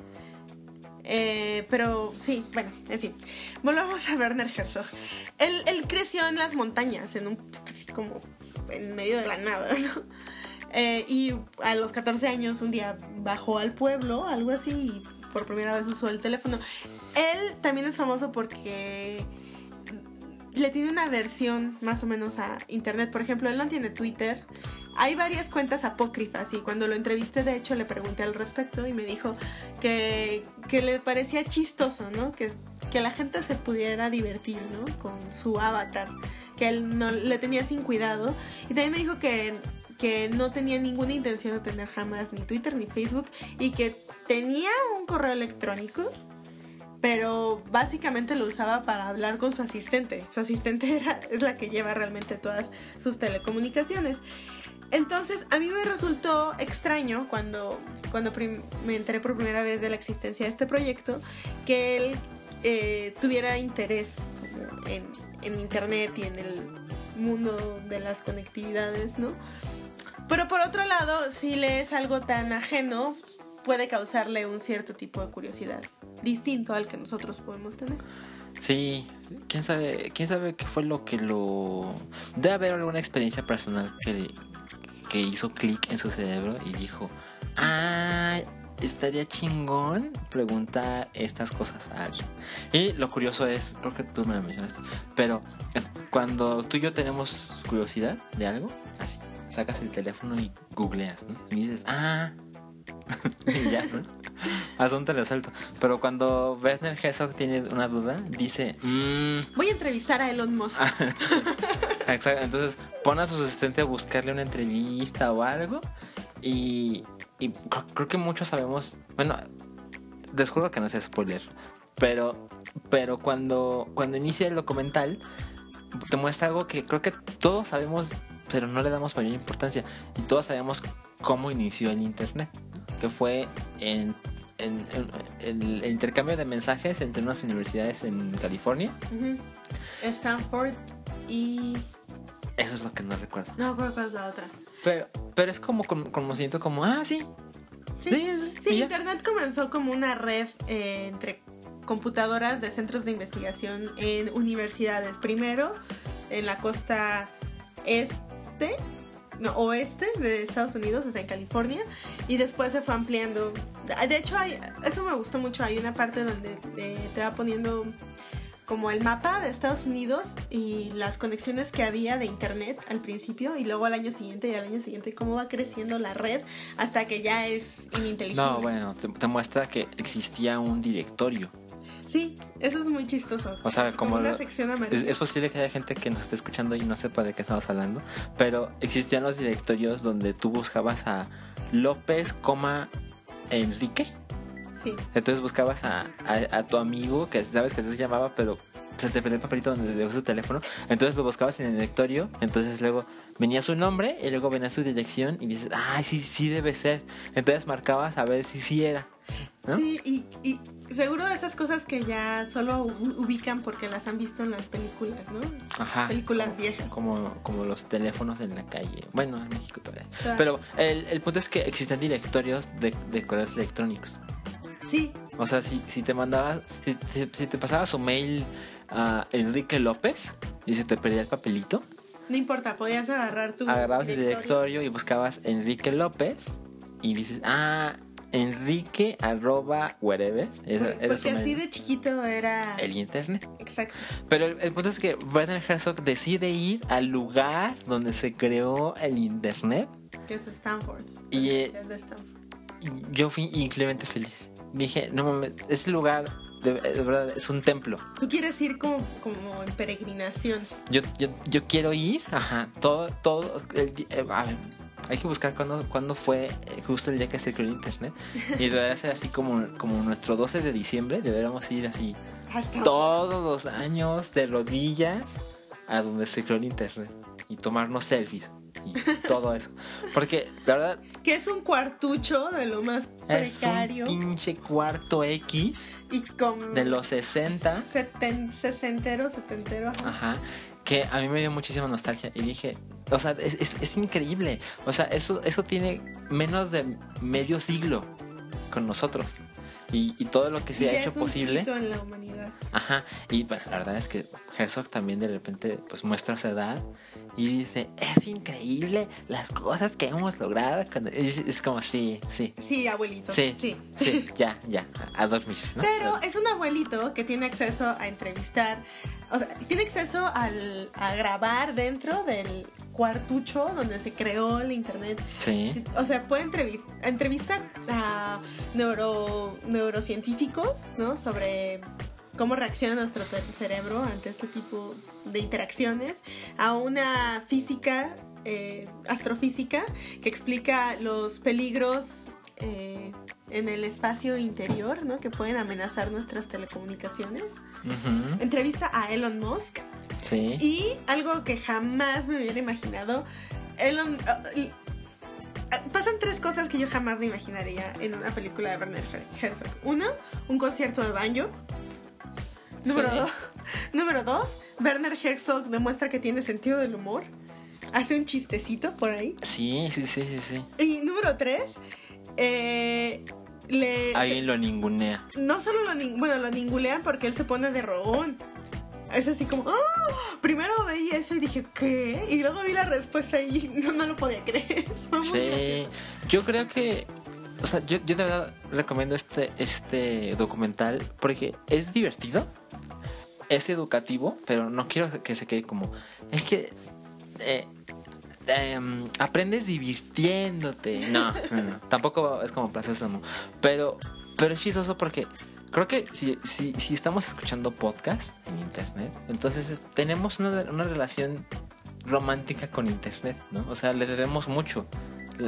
Eh, pero sí, bueno, en fin. Volvamos a Werner Herzog. Él, él creció en las montañas, en un... así como en medio de la nada, ¿no? Eh, y a los 14 años un día bajó al pueblo, algo así, y por primera vez usó el teléfono. Él también es famoso porque le tiene una versión más o menos a internet. Por ejemplo, él no tiene Twitter. Hay varias cuentas apócrifas y cuando lo entrevisté, de hecho, le pregunté al respecto y me dijo que, que le parecía chistoso, ¿no? Que, que la gente se pudiera divertir, ¿no? Con su avatar, que él no le tenía sin cuidado. Y también me dijo que, que no tenía ninguna intención de tener jamás ni Twitter ni Facebook y que tenía un correo electrónico pero básicamente lo usaba para hablar con su asistente. Su asistente era, es la que lleva realmente todas sus telecomunicaciones. Entonces, a mí me resultó extraño cuando, cuando me enteré por primera vez de la existencia de este proyecto, que él eh, tuviera interés en, en Internet y en el mundo de las conectividades, ¿no? Pero por otro lado, si le es algo tan ajeno, puede causarle un cierto tipo de curiosidad, distinto al que nosotros podemos tener. Sí, quién sabe, quién sabe qué fue lo que lo. Debe haber alguna experiencia personal que, que hizo clic en su cerebro y dijo: Ah, estaría chingón preguntar estas cosas a alguien. Y lo curioso es, creo que tú me lo mencionaste, pero cuando tú y yo tenemos curiosidad de algo, sacas el teléfono y googleas, ¿no? Y dices: Ah. y ya, ¿no? Asunto resuelto. Pero cuando Werner Herzog tiene una duda, dice, mmm, Voy a entrevistar a Elon Musk. Exacto, entonces pone a su asistente a buscarle una entrevista o algo y, y cr- creo que muchos sabemos, bueno, desjuro que no sea spoiler, pero, pero cuando, cuando inicia el documental te muestra algo que creo que todos sabemos, pero no le damos mayor importancia y todos sabemos cómo inició el Internet, que fue en, en- en- el, el intercambio de mensajes entre unas universidades en California. Stanford y... Eso es lo que no recuerdo. No, es la otra. Pero, pero es como, como, como siento como, ah, sí. Sí, Sí. Internet comenzó como una red eh, entre computadoras de centros de investigación en universidades. Primero en la costa este, no, oeste de Estados Unidos, o sea, en California, y después se fue ampliando. De hecho, hay, eso me gustó mucho. Hay una parte donde eh, te va poniendo como el mapa de Estados Unidos y las conexiones que había de internet al principio y luego al año siguiente y al año siguiente cómo va creciendo la red hasta que ya es ininteligible. No, bueno, te, te muestra que existía un directorio. Sí, eso es muy chistoso. O sea, como una sección Es, amarilla. es posible que haya gente que nos esté escuchando y no sepa de qué estamos hablando, pero existían los directorios donde tú buscabas a López, coma Enrique. Sí. Entonces buscabas a, a- a tu amigo que sabes que se llamaba, pero se te perdió el papelito donde dejó su teléfono. Entonces lo buscabas en el directorio. Entonces luego venía su nombre y luego venía su dirección y dices, ay, sí, sí debe ser. Entonces marcabas a ver si sí era. ¿No? Sí, y, y seguro esas cosas que ya solo ubican porque las han visto en las películas, ¿no? Ajá. Películas como- viejas. Como, como los teléfonos en la calle. Bueno, en México todavía. Claro. Pero el, el punto es que existen directorios de, de correos electrónicos. Sí, O sea, si, si te mandabas, si, si- si te pasaba su mail a Enrique López, y se te perdía el papelito, No importa, podías agarrar tu. agarrabas el directorio. directorio y buscabas Enrique López y dices, ah, Enrique arroba wherever. Porque, era su porque así de chiquito era. El internet. Exacto. Pero el, el punto es que Werner Herzog decide ir al lugar donde se creó el internet Que es Stanford. Y, eh, Es de Stanford. y yo fui increíblemente feliz. Dije, no mames, ese lugar de, de verdad es un templo. Tú quieres ir como, como en peregrinación. Yo, yo, yo quiero ir, ajá, todo, todo, el di- eh, a ver, hay que buscar cuándo, cuándo fue eh, justo el día que se creó el internet. Y debería ser así como, como nuestro 12 de diciembre, deberíamos ir así Hasta todos los años de rodillas a donde se creó el internet y tomarnos selfies y todo eso. Porque la verdad Que es un cuartucho de lo más es precario. un pinche cuarto X y con. de los 60. Seten, sesentero, setentero. ajá. Ajá. Que a mí me dio muchísima nostalgia y dije, o sea, es, es- es increíble. O sea, eso, eso tiene menos de medio siglo con nosotros. Y, y todo lo que se Y ha hecho es un posible. hito en la humanidad. Ajá. Y bueno, la verdad es que Herzog también de repente pues muestra su edad y dice, es increíble las cosas que hemos logrado. con-". Es, es como, sí, sí. Sí, abuelito. Sí, sí. sí, ya, ya, a, a dormir. ¿no? Pero es un abuelito que tiene acceso a entrevistar, o sea, tiene acceso al, a grabar dentro del cuartucho donde se creó el internet. Sí, O sea, puede entrevistar entrevista a neuro, neurocientíficos, ¿no? Sobre cómo reacciona nuestro cerebro ante este tipo de interacciones, a una física, eh, astrofísica, que explica los peligros eh, en el espacio interior, ¿no? Que pueden amenazar nuestras telecomunicaciones. Entrevista a Elon Musk, sí. y algo que jamás me hubiera imaginado, Elon... y- ah, pasan tres cosas que yo jamás me imaginaría en una película de Werner Herzog. Uno, un concierto de banjo. Número, Sí. dos, número dos, Werner Herzog demuestra que tiene sentido del humor. Hace un chistecito por ahí. Sí, sí, sí, sí, sí. Y número tres, eh, le... Alguien lo ningunea. no solo lo, nin- bueno, lo ningulean porque él se pone de rogón. Es así como, ¡ah! Primero veí eso y dije, ¿qué? Y luego vi la respuesta y no, no lo podía creer. Sí, yo creo que, o sea, yo, yo de verdad recomiendo este, este documental porque es divertido, es educativo, pero no quiero que se quede como, es que eh, em, aprendes divirtiéndote. No, no, no, tampoco es como Sésamo, pero, pero es chistoso porque creo que si, si, si estamos escuchando podcast en internet, entonces es- tenemos una, una relación romántica con internet, ¿no? O sea, le debemos mucho.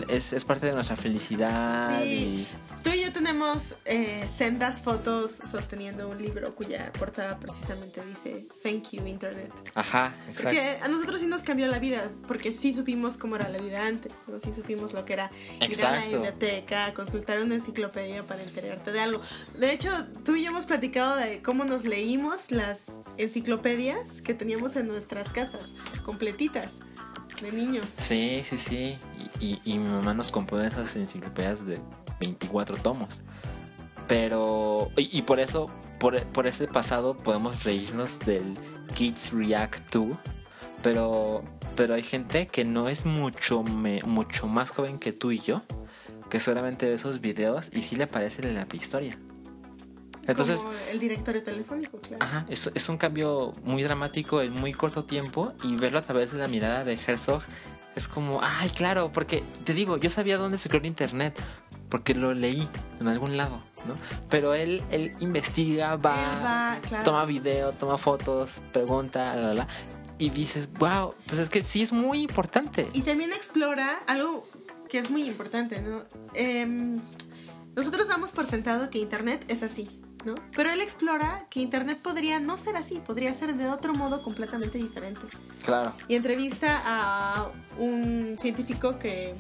Es, es parte de nuestra felicidad Sí. Tú y yo tenemos eh, sendas fotos sosteniendo un libro cuya portada precisamente dice Thank you Internet. y... Ajá, exacto. Porque a nosotros sí nos cambió la vida, porque sí supimos cómo era la vida antes, ¿no? Sí supimos lo que era ir a la Exacto. biblioteca, consultar una enciclopedia para enterarte de algo. De hecho, tú y yo hemos platicado de cómo nos leímos las enciclopedias que teníamos en nuestras casas, completitas, de niños. Sí, sí, sí. Y, mi mamá nos compró esas enciclopedias de 24 tomos. Pero... Y, y por eso, por, por ese pasado podemos reírnos del Kids React 2. Pero, pero hay gente que no es mucho, me- mucho más joven que tú y yo. Que solamente ve esos videos y sí le parece la prehistoria. Entonces, como el directorio telefónico, claro. Ajá, es, es un cambio muy dramático en muy corto tiempo y verlo a través de la mirada de Herzog es como, ay, claro, porque te digo, yo sabía dónde se creó el internet, porque lo leí en algún lado, ¿no? Pero él, él investiga, va, Él va, claro. toma video, toma fotos, pregunta, la, la, la, y dices, wow, pues es que sí es muy importante. Y también explora algo que es muy importante, ¿no? Em, nosotros damos por sentado que Internet es así, ¿no? Pero él explora que Internet podría no ser así, podría ser de otro modo completamente diferente. Claro. Y entrevista a un científico que,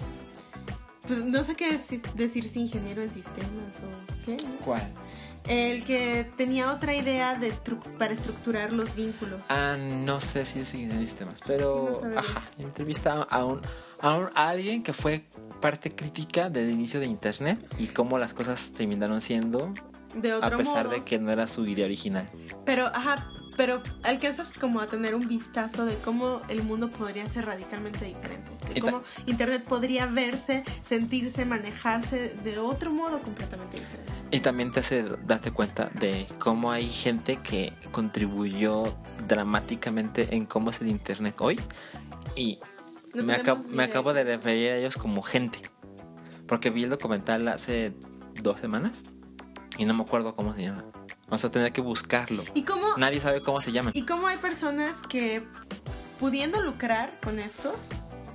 pues no sé qué decir si ingeniero en sistemas o qué, ¿no? ¿Cuál? El que tenía otra idea de estru- para estructurar los vínculos. Ah, no sé si es en sistemas, pero Sí, no sabría. ajá, entrevista a un, a un- a alguien que fue parte crítica del inicio de internet y cómo las cosas terminaron siendo de a pesar modo. de que no era su idea original. Pero, ajá, pero alcanzas como a tener un vistazo de cómo el mundo podría ser radicalmente diferente, de cómo Internet podría verse, sentirse, manejarse de otro modo completamente diferente. Y también te hace darte cuenta de cómo hay gente que contribuyó dramáticamente en cómo es el internet hoy. Y No me, acabo, me acabo de referir a ellos como gente. Porque vi el documental hace dos semanas y no me acuerdo cómo se llama. Vamos a tener que buscarlo. Y cómo, Nadie sabe cómo se llaman. y cómo hay personas que pudiendo lucrar con esto,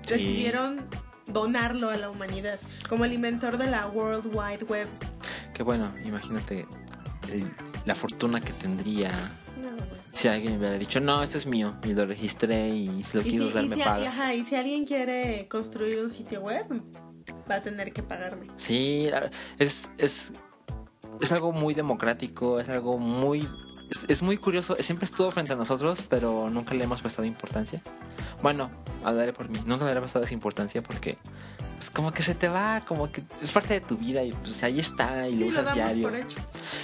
Sí. decidieron donarlo a la humanidad, como el inventor de la World Wide Web. Que bueno, imagínate el- la fortuna que tendría No, si alguien me hubiera dicho, no, esto es mío. Y lo registré y si lo Y quiero si, usar y me si- pagas. ajá, y si alguien quiere construir un sitio web, va a tener que pagarme. Sí, es, es algo muy democrático, es algo muy... Es, es muy curioso, siempre estuvo frente a nosotros, pero nunca le hemos prestado importancia. Bueno, hablaré por mí, nunca le he prestado esa importancia porque pues como que se te va, como que es parte de tu vida y pues ahí está y lo Sí, lo usas damos diario. por hecho.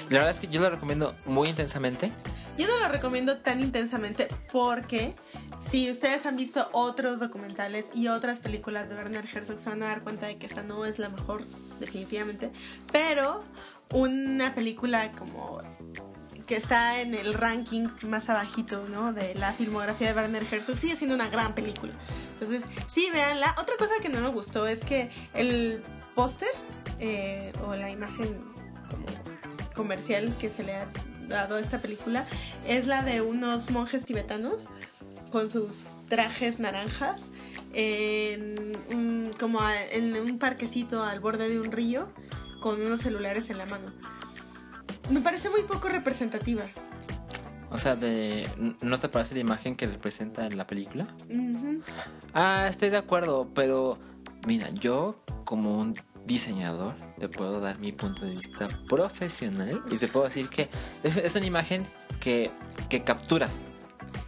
La verdad es que yo lo recomiendo muy intensamente. Yo no lo recomiendo tan intensamente porque si ustedes han visto otros documentales y otras películas de Werner Herzog se van a dar cuenta de que esta no es la mejor, definitivamente. Pero una película como que está en el ranking más abajito, ¿no? De la filmografía de Werner Herzog sigue siendo una gran película. Entonces, sí, véanla. Otra cosa que no me gustó es que el póster eh, o la imagen como comercial que se le ha dado a esta película es la de unos monjes tibetanos con sus trajes naranjas en un, como en un parquecito al borde de un río con unos celulares en la mano. Me parece muy poco representativa. O sea, de, ¿no te parece la imagen que representa en la película? Ah, estoy de acuerdo, pero mira, yo como un diseñador te puedo dar mi punto de vista profesional y te puedo decir que es es una imagen que, que captura.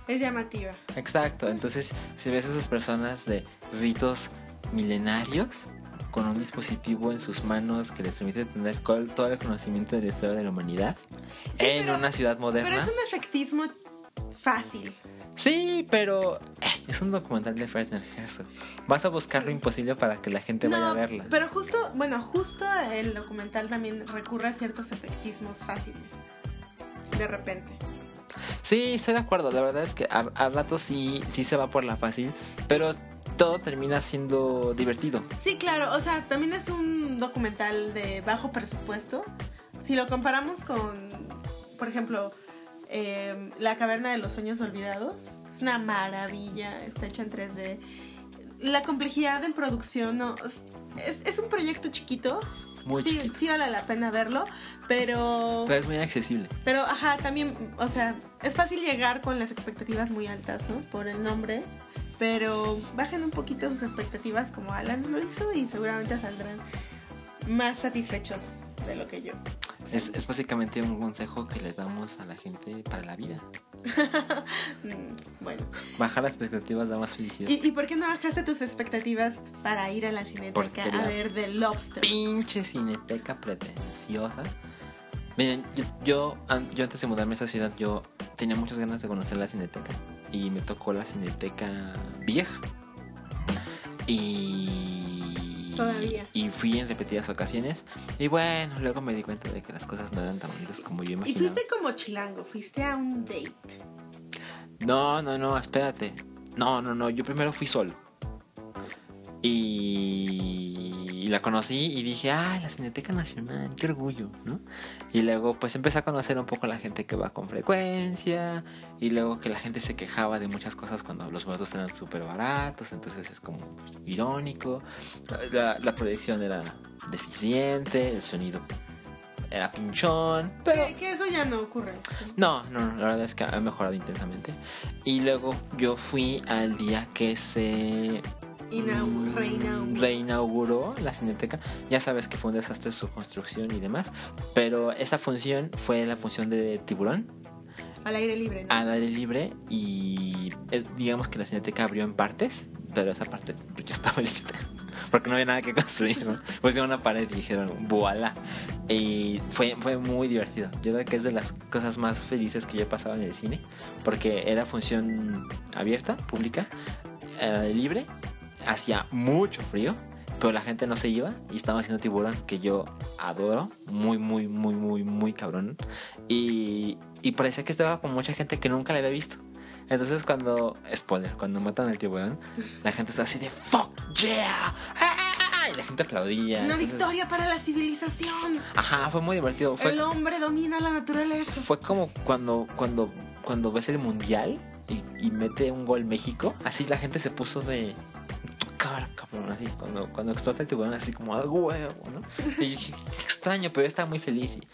Es llamativa. Exacto, entonces si ves a esas personas de ritos milenarios con un dispositivo en sus manos que les permite tener todo el conocimiento de la historia de la humanidad Sí, en pero- una ciudad moderna. Pero es un efectismo fácil. Sí, pero eh, es un documental de Werner Herzog. Vas a buscar lo imposible para que la gente vaya a verla. pero justo, bueno, justo el documental también recurre a ciertos efectismos fáciles. De repente. Sí, estoy de acuerdo. La verdad es que a, a rato sí, sí se va por la fácil, pero todo termina siendo divertido. Sí, claro, o sea, también es un documental de bajo presupuesto. Si lo comparamos con, por ejemplo, eh, La Caverna de los Sueños Olvidados, es una maravilla, está hecha en 3D. La complejidad en producción, no, es, es- un proyecto chiquito. Muy sí, chiquito. sí vale la pena verlo, pero... Pero es muy accesible. Pero, ajá, también, o sea, es fácil llegar con las expectativas muy altas, ¿no? Por el nombre. Pero bajen un poquito sus expectativas como Alan lo hizo y seguramente saldrán más satisfechos de lo que yo. Es, es básicamente un consejo que le damos a la gente para la vida. Mm, bueno. Bajar las expectativas da más felicidad. ¿Y, y por qué no bajaste tus expectativas para ir a la cineteca Porque a ver The Lobster? Pinche cineteca pretenciosa. Miren, yo, yo, yo antes de mudarme a esa ciudad, yo tenía muchas ganas de conocer la cineteca. Y me tocó la cineteca vieja. Y. Todavía. Y fui en repetidas ocasiones. Y bueno, luego me di cuenta de que las cosas no eran tan bonitas como yo Y imaginaba. fuiste como chilango, fuiste a un date. No, no, no, espérate. No, no, no, yo primero fui solo. Y, la conocí y dije, ah, la Cineteca Nacional, qué orgullo, ¿no? Y luego pues empecé a conocer un poco a la gente que va con frecuencia y luego que la gente se quejaba de muchas cosas cuando los boletos eran súper baratos, entonces es como irónico. La, la proyección era deficiente, el sonido era pinchón, pero... Que, que eso ya no ocurre. No, no, no, la verdad es que ha mejorado intensamente. Y luego yo fui al día que se Inau- reinauguró. reinauguró la cineteca. Ya sabes que fue un desastre su construcción y demás. Pero esa función fue la función de tiburón Al aire libre, ¿no? al aire libre. Y es- digamos que la cineteca abrió en partes. Pero esa parte ya estaba lista. Porque no había nada que construir. ¿no? Pusieron una pared y dijeron, voilà. Y fue, fue muy divertido. Yo creo que es de las cosas más felices que yo he pasado en el cine. Porque era función abierta, pública, eh, libre. Hacía mucho frío. Pero la gente no se iba y estaba haciendo tiburón, que yo adoro. Muy, muy, muy, muy, muy cabrón. Y, y parecía que estaba con mucha gente que nunca la había visto. Entonces cuando, spoiler, cuando matan al tiburón, la gente está así de fuck yeah. Y la gente aplaudía. Una Entonces, victoria para la civilización. Ajá, fue muy divertido. Fue, El hombre domina la naturaleza. fue como cuando, cuando, cuando ves el mundial y, y mete un gol México, así la gente se puso de cara, cabrón, así, cuando, cuando explota el tiburón, así como, ah, huevo, ¿no? Y dije, "Qué extraño, pero yo estaba muy feliz y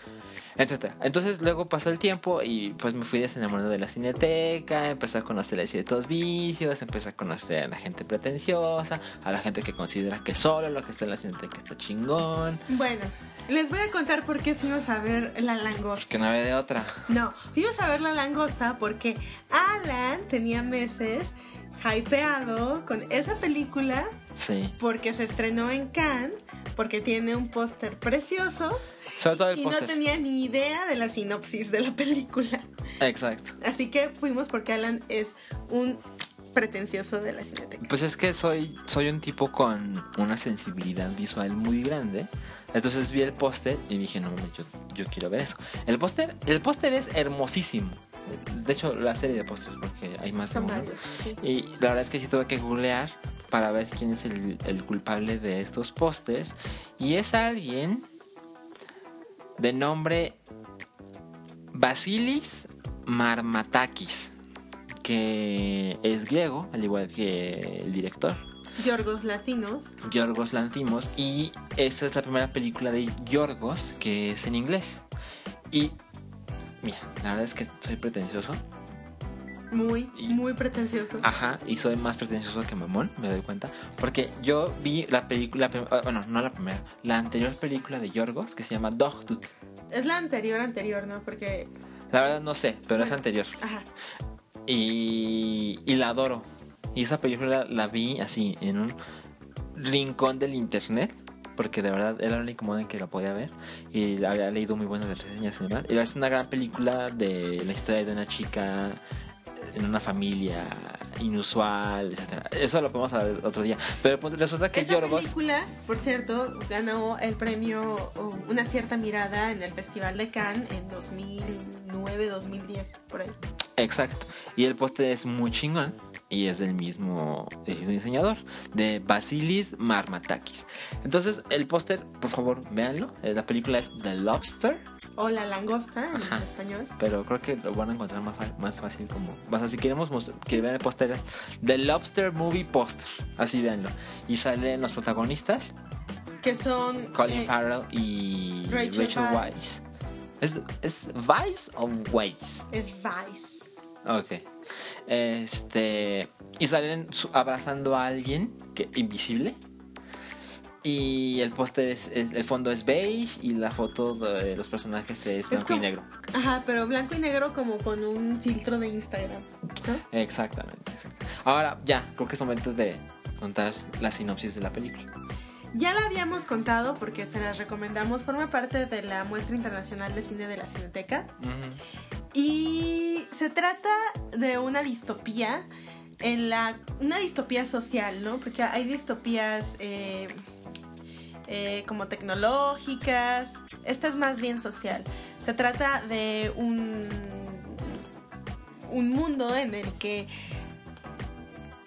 etcétera. Entonces luego pasó el tiempo y pues me fui desenamorando de la cineteca, empecé a conocer ciertos vicios, empecé a conocer a la gente pretenciosa, a la gente que considera que solo lo que está en la cineteca está chingón, Bueno, les voy a contar por qué fuimos a ver La Langosta. que no había de otra. No, fuimos a ver La Langosta porque Alan tenía meses hypeado con esa película Sí. porque se estrenó en Cannes, porque tiene un póster precioso Sobre todo el y no póster. tenía ni idea de la sinopsis de la película. Exacto. Así que fuimos porque Alan es un pretencioso de la cineteca. Pues es que soy, soy un tipo con una sensibilidad visual muy grande. Entonces vi el póster y dije, no mames, yo, yo quiero ver eso. El póster, el póster es hermosísimo. De hecho, la serie de pósters, porque hay más de Son uno. varios, sí. Y la verdad es que sí tuve que googlear para ver quién es el, el culpable de estos pósters. Y es alguien de nombre Basilis Marmatakis, que es griego, al igual que el director. Yorgos Latinos. Yorgos Lanthimos y esta es la primera película de Yorgos que es en inglés. Y mira, la verdad es que soy pretencioso. Muy, Y- muy pretencioso. Ajá, y soy más pretencioso que mamón, me doy cuenta. Porque yo vi la película, ah, bueno, no la primera, la anterior película de Yorgos que se llama Dogtooth. Es la anterior, anterior, ¿no? Porque. La verdad no sé, pero es anterior. Ajá. Y, y la adoro. Y esa película la vi así, en un rincón del internet. Porque de verdad era el único modo en que la podía ver. Y había leído muy buenas reseñas y demás. Y es una gran película de la historia de una chica en una familia inusual, etcétera. Eso lo podemos hablar otro día. Pero pues, resulta que Esa Yorgos. película, por cierto, ganó el premio Una cierta mirada en el Festival de Cannes en 2009, 2010, por ahí. Exacto. Y el póster es muy chingón. Y es del mismo eh, diseñador, de Basilis Marmatakis. Entonces, el póster, por favor, véanlo. Eh, La película es The Lobster. O La langosta en Ajá. español. Pero creo que lo van a encontrar más, más fácil como... O sea, si queremos mos- que vean el póster, The Lobster Movie Poster. Así véanlo. Y salen los protagonistas, Que son. Colin eh, Farrell y Rachel Rachel, Weisz. ¿Es, ¿Es Weisz o Weisz? Es Vice. Ok. Este. Y salen abrazando a alguien que, invisible. Y el póster es, es- El fondo es beige y la foto de los personajes es blanco y como- negro. Ajá, pero blanco y negro como con un filtro de Instagram. ¿no? Exactamente, exacto. Ahora ya, creo que es momento de contar la sinopsis de la película. Ya la habíamos contado porque se las recomendamos. Forma parte de la muestra internacional de cine de la Cineteca. Y se trata de una distopía en la una distopía social, ¿no? Porque hay distopías eh, eh, como tecnológicas. Esta es más bien social. Se trata de un un mundo en el que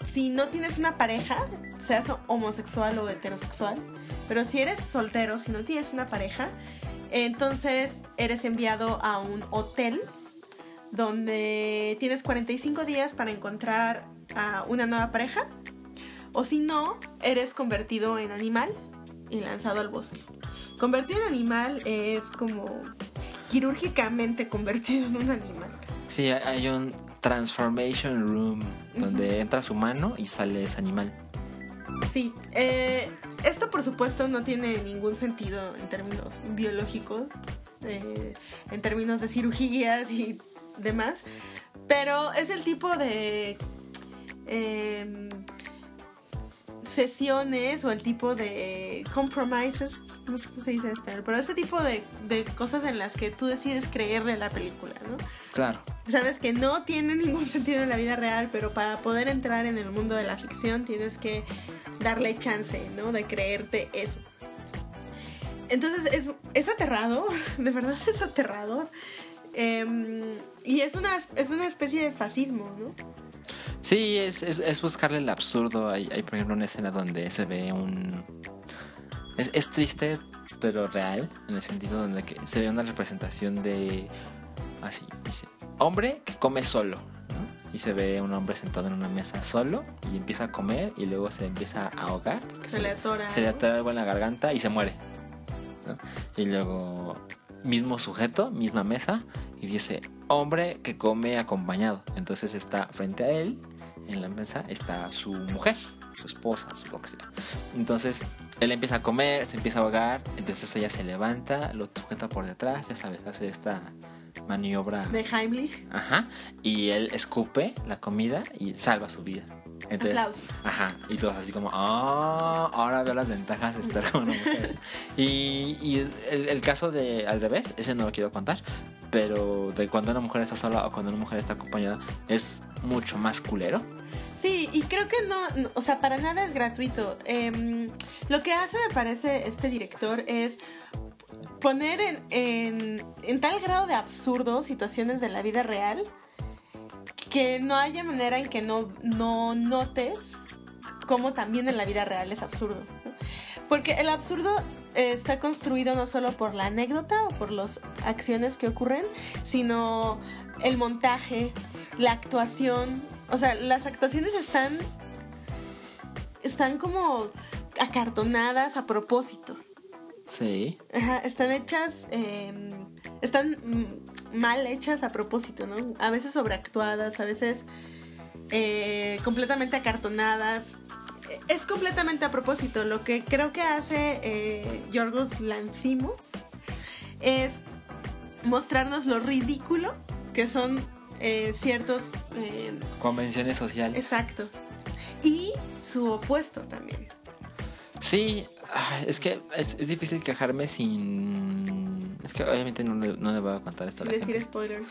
si no tienes una pareja, seas homosexual o heterosexual, pero si eres soltero, si no tienes una pareja, entonces eres enviado a un hotel donde tienes 45 días para encontrar a una nueva pareja, o si no, eres convertido en animal y lanzado al bosque. Convertido en animal es como quirúrgicamente convertido en un animal. Sí, hay- un Transformation Room donde entras humano y sales animal. Sí, eh, esto por supuesto no tiene ningún sentido en términos biológicos, eh, en términos de cirugías y demás, pero es el tipo de em, sesiones o el tipo de compromises, no sé cómo se dice en español, pero ese tipo de, de cosas en las que tú decides creerle a la película, ¿no? Claro. Sabes que no tiene ningún sentido en la vida real, pero para poder entrar en el mundo de la ficción tienes que darle chance, ¿no? De creerte eso. Entonces es, es aterrador, de verdad es aterrador. Em, y es una, es una especie de fascismo, ¿no? Sí, es, es, es buscarle el absurdo. Hay, hay, por ejemplo, una escena donde se ve un... Es, es triste, pero real, en el sentido donde que se ve una representación de... Así, dice, hombre que come solo. Y se ve un hombre sentado en una mesa solo y empieza a comer y luego se empieza a ahogar. Se, se, le atora. Se le atora algo en la garganta y se muere. ¿no? Y luego, mismo sujeto, misma mesa, y dice, hombre que come acompañado. Entonces está frente a él, en la mesa, está su mujer, su esposa, su lo que sea. Entonces él empieza a comer, se empieza a ahogar, entonces ella se levanta, lo sujeta por detrás, ya sabes, hace esta maniobra de Heimlich. Ajá. Y él escupe la comida y salva su vida. Entonces, Aplausos. Ajá. Y todos así como, oh, ahora veo las ventajas de estar con una mujer. y, y el, el, caso de al revés, ese no lo quiero contar, pero de cuando una mujer está sola o cuando una mujer está acompañada es mucho más culero. Sí, y creo que no, o sea, para nada es gratuito. Eh, lo que hace, me parece, este director es poner en, en, en, tal grado de absurdo situaciones de la vida real que no haya manera en que no, no notes cómo también en la vida real es absurdo. Porque el absurdo está construido no solo por la anécdota o por las acciones que ocurren, sino el montaje, la actuación. O sea, las actuaciones están. están como acartonadas a propósito. Sí. Ajá, están hechas. Eh, están mal hechas a propósito, ¿no? A veces sobreactuadas, a veces eh, completamente acartonadas. Es completamente a propósito. Lo que creo que hace eh, Yorgos Lanthimos es mostrarnos lo ridículo que son eh, ciertos... Convenciones sociales. Exacto. Y su opuesto también. Sí, es que es, es difícil quejarme sin... Es que obviamente no, le, no le voy a contar esto a la Decir gente. spoilers.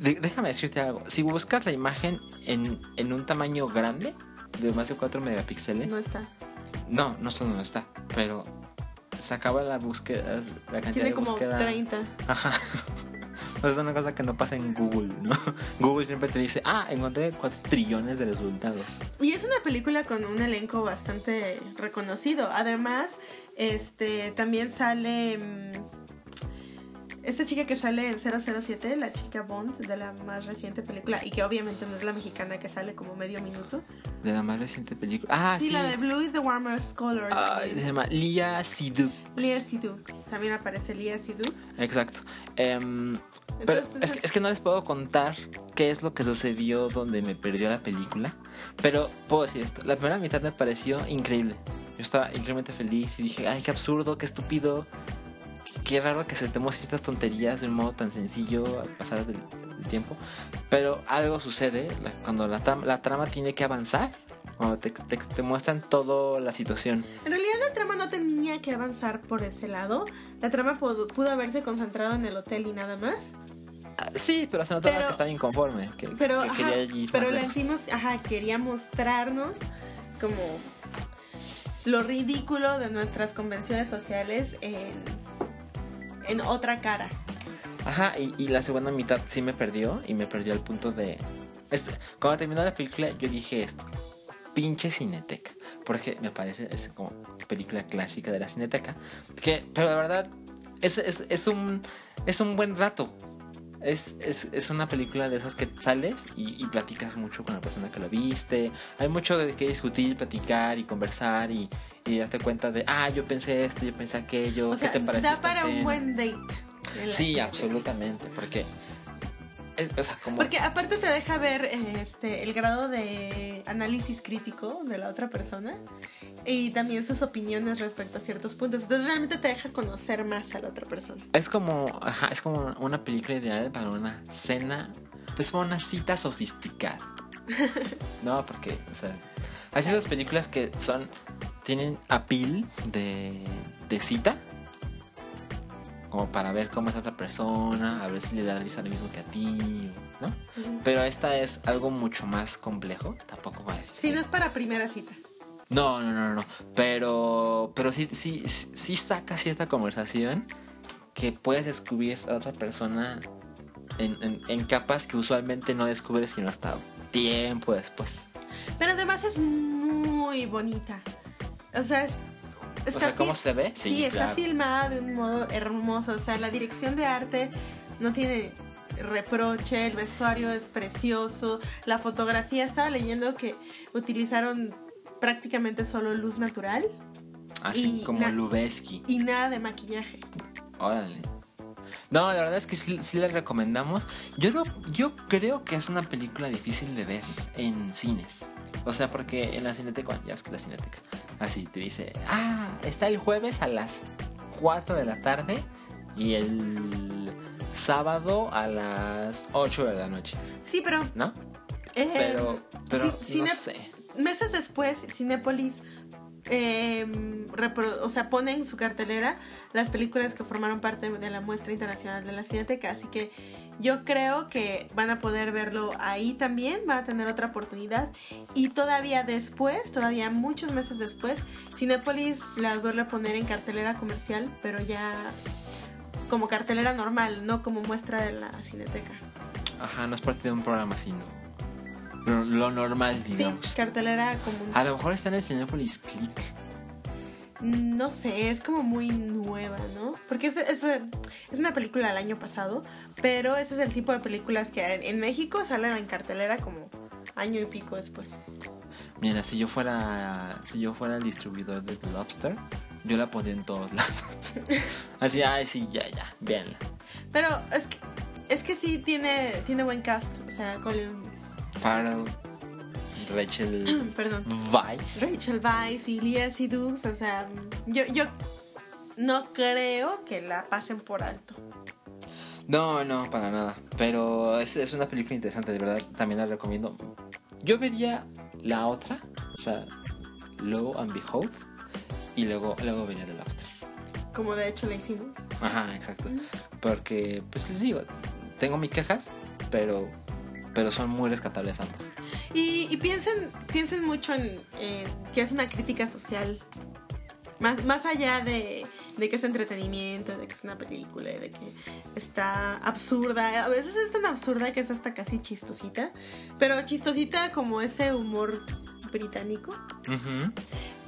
De, déjame decirte algo. Si buscas la imagen en, en un tamaño grande, de más de 4 megapíxeles... No está. No, no, no está. Pero se acaba la búsqueda, la cantidad Tiene de como búsqueda. 30. Ajá. Es una cosa que no pasa en Google, ¿no? Google siempre te dice, ah, encontré 4 trillones de resultados. Y es una película con un elenco bastante reconocido. Además, este también sale mmm, esta chica que sale en 007, la chica Bond de la más reciente película y que obviamente no es la mexicana que sale como medio minuto. De la más reciente película. Ah, sí, sí. la de Blue is the warmest color. Ah, se llama Lia Siduk. Lia Siduk. También aparece Lia Siduk. Exacto. Um, pero Entonces, es que, es que no les puedo contar qué es lo que sucedió donde me perdió la película. Pero puedo decir esto. La primera mitad me pareció increíble. Yo estaba increíblemente feliz y dije, ay, qué absurdo, qué estúpido. Qué, raro que aceptemos ciertas tonterías de un modo tan sencillo al pasar del, del tiempo. Pero algo sucede la, cuando la, trama tiene que avanzar. Cuando te, te, te muestran toda la situación. En realidad la trama no tenía que avanzar por ese lado. La trama pudo, pudo haberse concentrado en el hotel y nada más. Ah, Sí, pero se notaba Pero- que estaba inconforme. Que, Pero, que ajá, quería ir pero le decimos, ajá, quería mostrarnos como lo ridículo de nuestras convenciones sociales en, en otra cara. Ajá, y, y la segunda mitad sí me perdió y me perdió al punto de... Cuando terminó la película yo dije esto, pinche cineteca, porque me parece es como película clásica de la cineteca, que, pero la verdad es, es, es, un, es un buen rato. Es, es, es una película de esas que sales y, platicas mucho con la persona que lo viste. Hay mucho de qué discutir, platicar y conversar y, y darte cuenta de, ah, yo pensé esto, yo pensé aquello, O sea, ¿qué te parece? da para un escena?" buen date. Sí, absolutamente, porque o sea, como Porque aparte te deja ver este, el grado de análisis crítico de la otra persona y también sus opiniones respecto a ciertos puntos. Entonces realmente te deja conocer más a la otra persona. es como, ajá, es como una película ideal para una cena, pues para una cita sofisticada. No, porque, o sea, Hay ciertas películas que son. Tienen apil de, de cita. Como para ver cómo es otra persona, a ver si le da risa lo mismo que a ti, ¿no? Pero esta es algo mucho más complejo. Tampoco voy a decir. Que- no es para primera cita. No, no, no, no. Pero, pero sí, sí, sí saca cierta conversación que puedes descubrir a otra persona en, en- en capas que usualmente no descubres sino hasta tiempo después. Pero además es muy bonita. O sea, es- O está sea, ¿cómo se ve? Sí, está filmada de un modo hermoso. O sea, la dirección de arte no tiene reproche, el vestuario es precioso, la fotografía, estaba leyendo que utilizaron prácticamente solo luz natural Así y como Lubeski. y nada de maquillaje. Órale. No, la verdad es que sí, sí la recomendamos. Yo no, yo creo que es una película difícil de ver en cines. O sea, porque en la cineteca, ya ves que la cineteca, así te dice, ah, está el jueves a las 4 de la tarde y el sábado a las 8 de la noche, Sí, pero... ¿no? eh, Pero, no Cine- sé. meses después, Cinépolis, eh, o sea, pone en su cartelera las películas que formaron parte de la muestra internacional de la Cineteca. Así que yo creo que van a poder verlo ahí también, van a tener otra oportunidad. Y todavía después, todavía muchos meses después, Cinépolis las vuelve a poner en cartelera comercial, pero ya como cartelera normal, no como muestra de la Cineteca. Ajá, no es parte de un programa así, ¿no? Lo, lo normal, Sí, digamos. cartelera común. A lo mejor está en el Cinepolis Click. No sé, es como muy nueva, ¿no? Porque es, es, es una película del año pasado, pero ese es el tipo de películas que en, en México salen en cartelera como año y pico después. Mira, si yo fuera si yo fuera el distribuidor de The Lobster, yo la pondría en todos lados. Así, ay, sí, ya, ya, véanla. Pero es que, es que sí tiene, tiene buen cast, o sea, Colin, Farrell, Rachel perdón, Weisz. Rachel Weisz y Lia Seydoux, o sea, yo, yo no creo que la pasen por alto. No, no, para nada. Pero es, es una película interesante, de verdad, también la recomiendo. Yo vería la otra, o sea, Low and Behold, y luego, luego vería The Lobster. Como de hecho la hicimos. Ajá, exacto. Porque, pues les digo, tengo mis quejas, pero, pero son muy rescatables ambas. Y, y piensen, piensen mucho en, que es una crítica social. Más, más allá de, de que es entretenimiento, de que es una película, de que está absurda. A veces es tan absurda que es hasta casi chistosita. Pero chistosita como ese humor británico.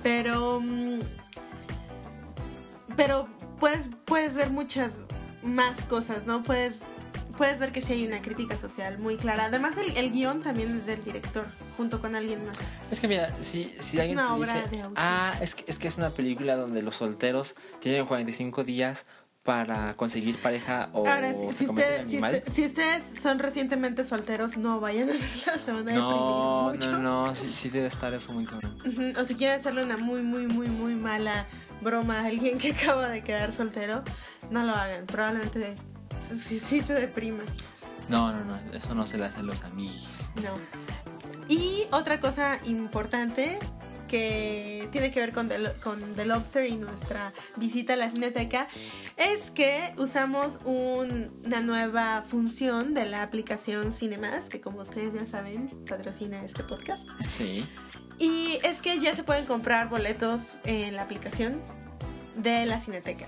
Pero. mm, Pero puedes, puedes ver muchas más cosas, ¿no? Puedes, puedes ver que sí hay una crítica social muy clara. Además, el, el guion también es del director, junto con alguien más. Es que mira, si, si Es alguien una obra dice, de autor. ah, es que, es que es una película donde los solteros tienen 45 días para conseguir pareja o Ahora, si, se si, usted- si, usted- si ustedes son recientemente solteros, no vayan a verla, se van a No, mucho. no, no, sí, sí debe estar eso muy cabrón. O si quieren hacerle una muy, muy, muy, muy mala broma a alguien que acaba de quedar soltero, no lo hagan. Probablemente sí, sí se deprima. No, no, no, eso no se le hace a los amigos. No. Y otra cosa importante que tiene que ver con The, Lo- con The Lobster y nuestra visita a la cineteca es que usamos un- una nueva función de la aplicación Cinemas, que como ustedes ya saben, patrocina este podcast. Sí. Y es que ya se pueden comprar boletos en la aplicación de la Cineteca.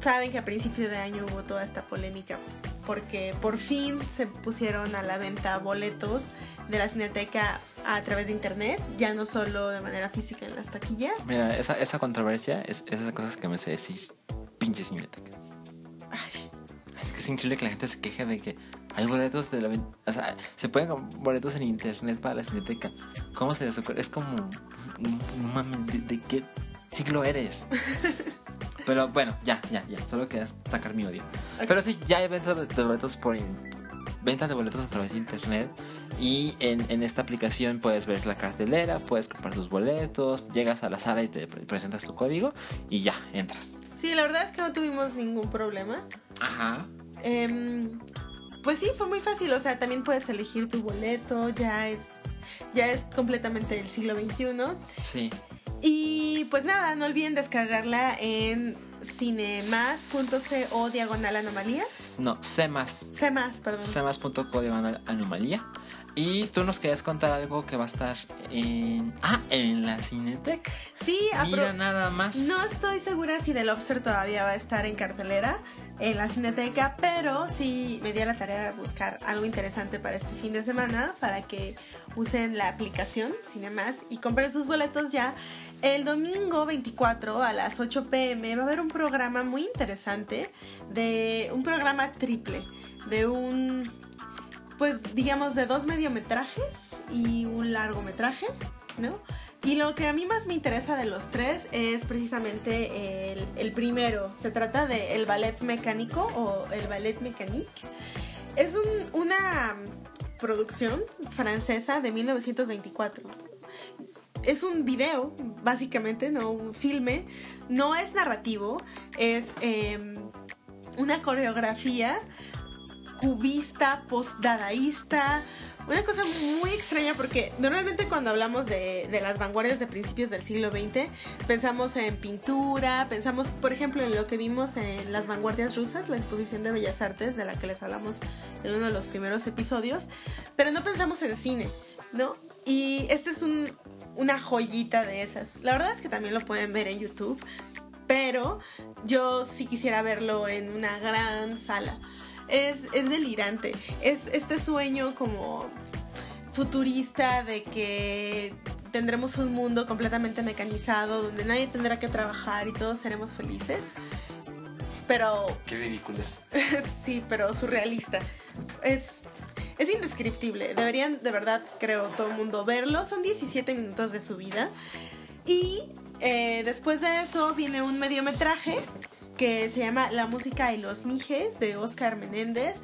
Saben que a principio de año hubo toda esta polémica porque por fin se pusieron a la venta boletos de la Cineteca a través de internet, ya no solo de manera física en las taquillas. Mira, esa, esa controversia es esas cosas que me sé decir. Pinche cineteca. Ay, Es que es increíble que la gente se queje de que hay boletos de la ven- O sea, se pueden comprar boletos en internet para la cineteca. ¿Cómo se les ocurre? Es como. No mames, ¿de, de qué siglo eres? Pero bueno, ya, ya, ya. Solo quería sacar mi odio. Pero sí, ya hay venta de, boletos por. Venta de boletos a través de internet. Y en, en esta aplicación puedes ver la cartelera, puedes comprar tus boletos, llegas a la sala y te pre- presentas tu código y ya, entras. Sí, la verdad es que no tuvimos ningún problema. Ajá. Em, pues sí, fue muy fácil. O sea, también puedes elegir tu boleto. Ya es. ya es completamente del siglo XXI. Sí. Y pues nada, no olviden descargarla en cinemas.co diagonal anomalía. No, C más. C más, perdón. Cemas.co diagonal anomalía. Y tú nos querías contar algo que va a estar en. Ah, en la Cinetec. Sí, Mira apro- nada más. No estoy segura si The Lobster todavía va a estar en cartelera en la Cineteca, pero sí me di a la tarea de buscar algo interesante para este fin de semana para que usen la aplicación Cinemas y compren sus boletos ya. El domingo 24 a las 8 pm va a haber un programa muy interesante de un programa triple de un pues digamos de dos mediometrajes y un largometraje, ¿no? Y lo que a mí más me interesa de los tres es precisamente el, primero. Se trata de El Ballet Mecánico o El Ballet Mécanique. Es un- una producción francesa de 1924. Es un video, básicamente, no un filme. No es narrativo, es em, una coreografía cubista, postdadaísta. Una cosa muy extraña porque normalmente cuando hablamos de, de las vanguardias de principios del siglo XX, pensamos en pintura, pensamos, por ejemplo, en lo que vimos en las vanguardias rusas, la exposición de Bellas Artes, de la que les hablamos en uno de los primeros episodios, pero no pensamos en cine, ¿no? Y este es un, una joyita de esas. La verdad es que también lo pueden ver en YouTube, pero yo sí quisiera verlo en una gran sala. Es, es delirante. Es este sueño como futurista de que tendremos un mundo completamente mecanizado, donde nadie tendrá que trabajar y todos seremos felices. Pero Qué ridículos. sí, pero surrealista. Es, es indescriptible. Deberían, de verdad, creo, todo el mundo verlo. Son 17 minutos de su vida. Y eh, después de eso viene un mediometraje que se llama La música y los mijes de Oscar Menéndez,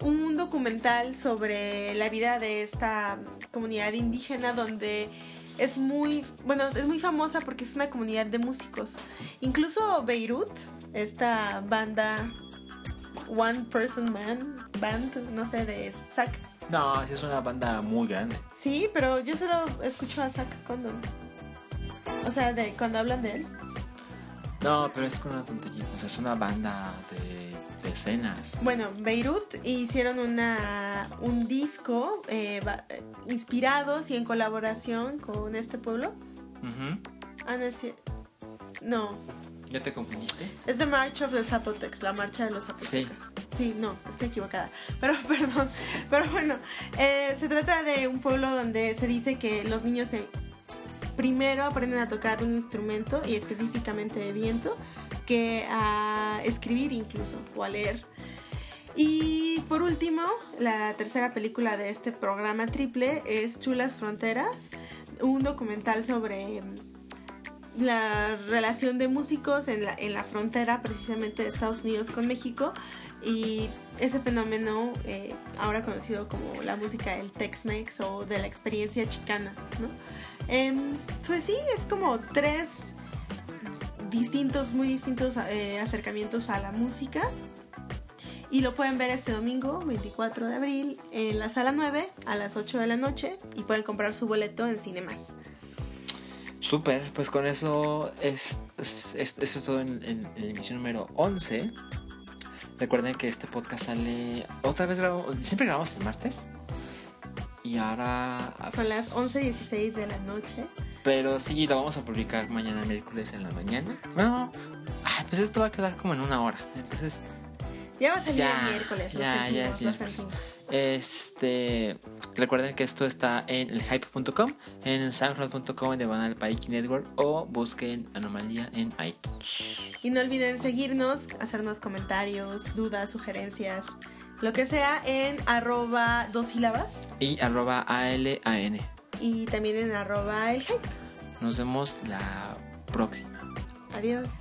un documental sobre la vida de esta comunidad indígena donde es muy, bueno, es muy famosa porque es una comunidad de músicos. Incluso Beirut, esta banda One Person Man Band, no sé, de Zack. No, es una banda muy grande. Sí, pero yo solo escucho a Zack Condon. O sea, de cuando hablan de él. No, pero es con una tontería. O sea, es una banda de, de escenas. Bueno, Beirut hicieron una, un disco eh, eh, inspirados y en colaboración con este pueblo. Ujú. Ah, no es No, ¿Ya te confundiste? es The March of the Zapotecs, la marcha de los zapotecas. Sí, no, estoy equivocada. Pero perdón. Pero bueno, eh, se trata de un pueblo donde se dice que los niños se- primero aprenden a tocar un instrumento y específicamente de viento que a escribir incluso o a leer. Y por último, la tercera película de este programa triple es Chulas Fronteras, un documental sobre mm, la relación de músicos en la, frontera precisamente de Estados Unidos con México y ese fenómeno eh, ahora conocido como la música del Tex-Mex o de la experiencia chicana, ¿no? Em, pues sí, es como tres distintos, muy distintos eh, acercamientos a la música y lo pueden ver este domingo 24 de abril en la sala 9 a las 8 de la noche y pueden comprar su boleto en Cinemas. Súper, pues con eso es, es- es todo en, en- en la emisión número 11. Recuerden que este podcast sale. Otra vez grabamos. Siempre grabamos el martes. Y ahora. Son las 11.16 de la noche. Pero sí, lo vamos a publicar mañana miércoles en la mañana. No. Ay, pues esto va a quedar como en una hora. Entonces, Ya va a salir Ya, el miércoles, lo ya, ya sentimos, es lo sentimos. este. Recuerden que esto está en elhype.com, en soundcloud.com, en Diagonal Paiki Network. O busquen Anomalía en iTunes. Y no olviden seguirnos, hacernos comentarios, dudas, sugerencias, lo que sea en arroba dos sílabas. Y arroba ALAN. Y también en arroba el. Nos vemos la próxima. Adiós.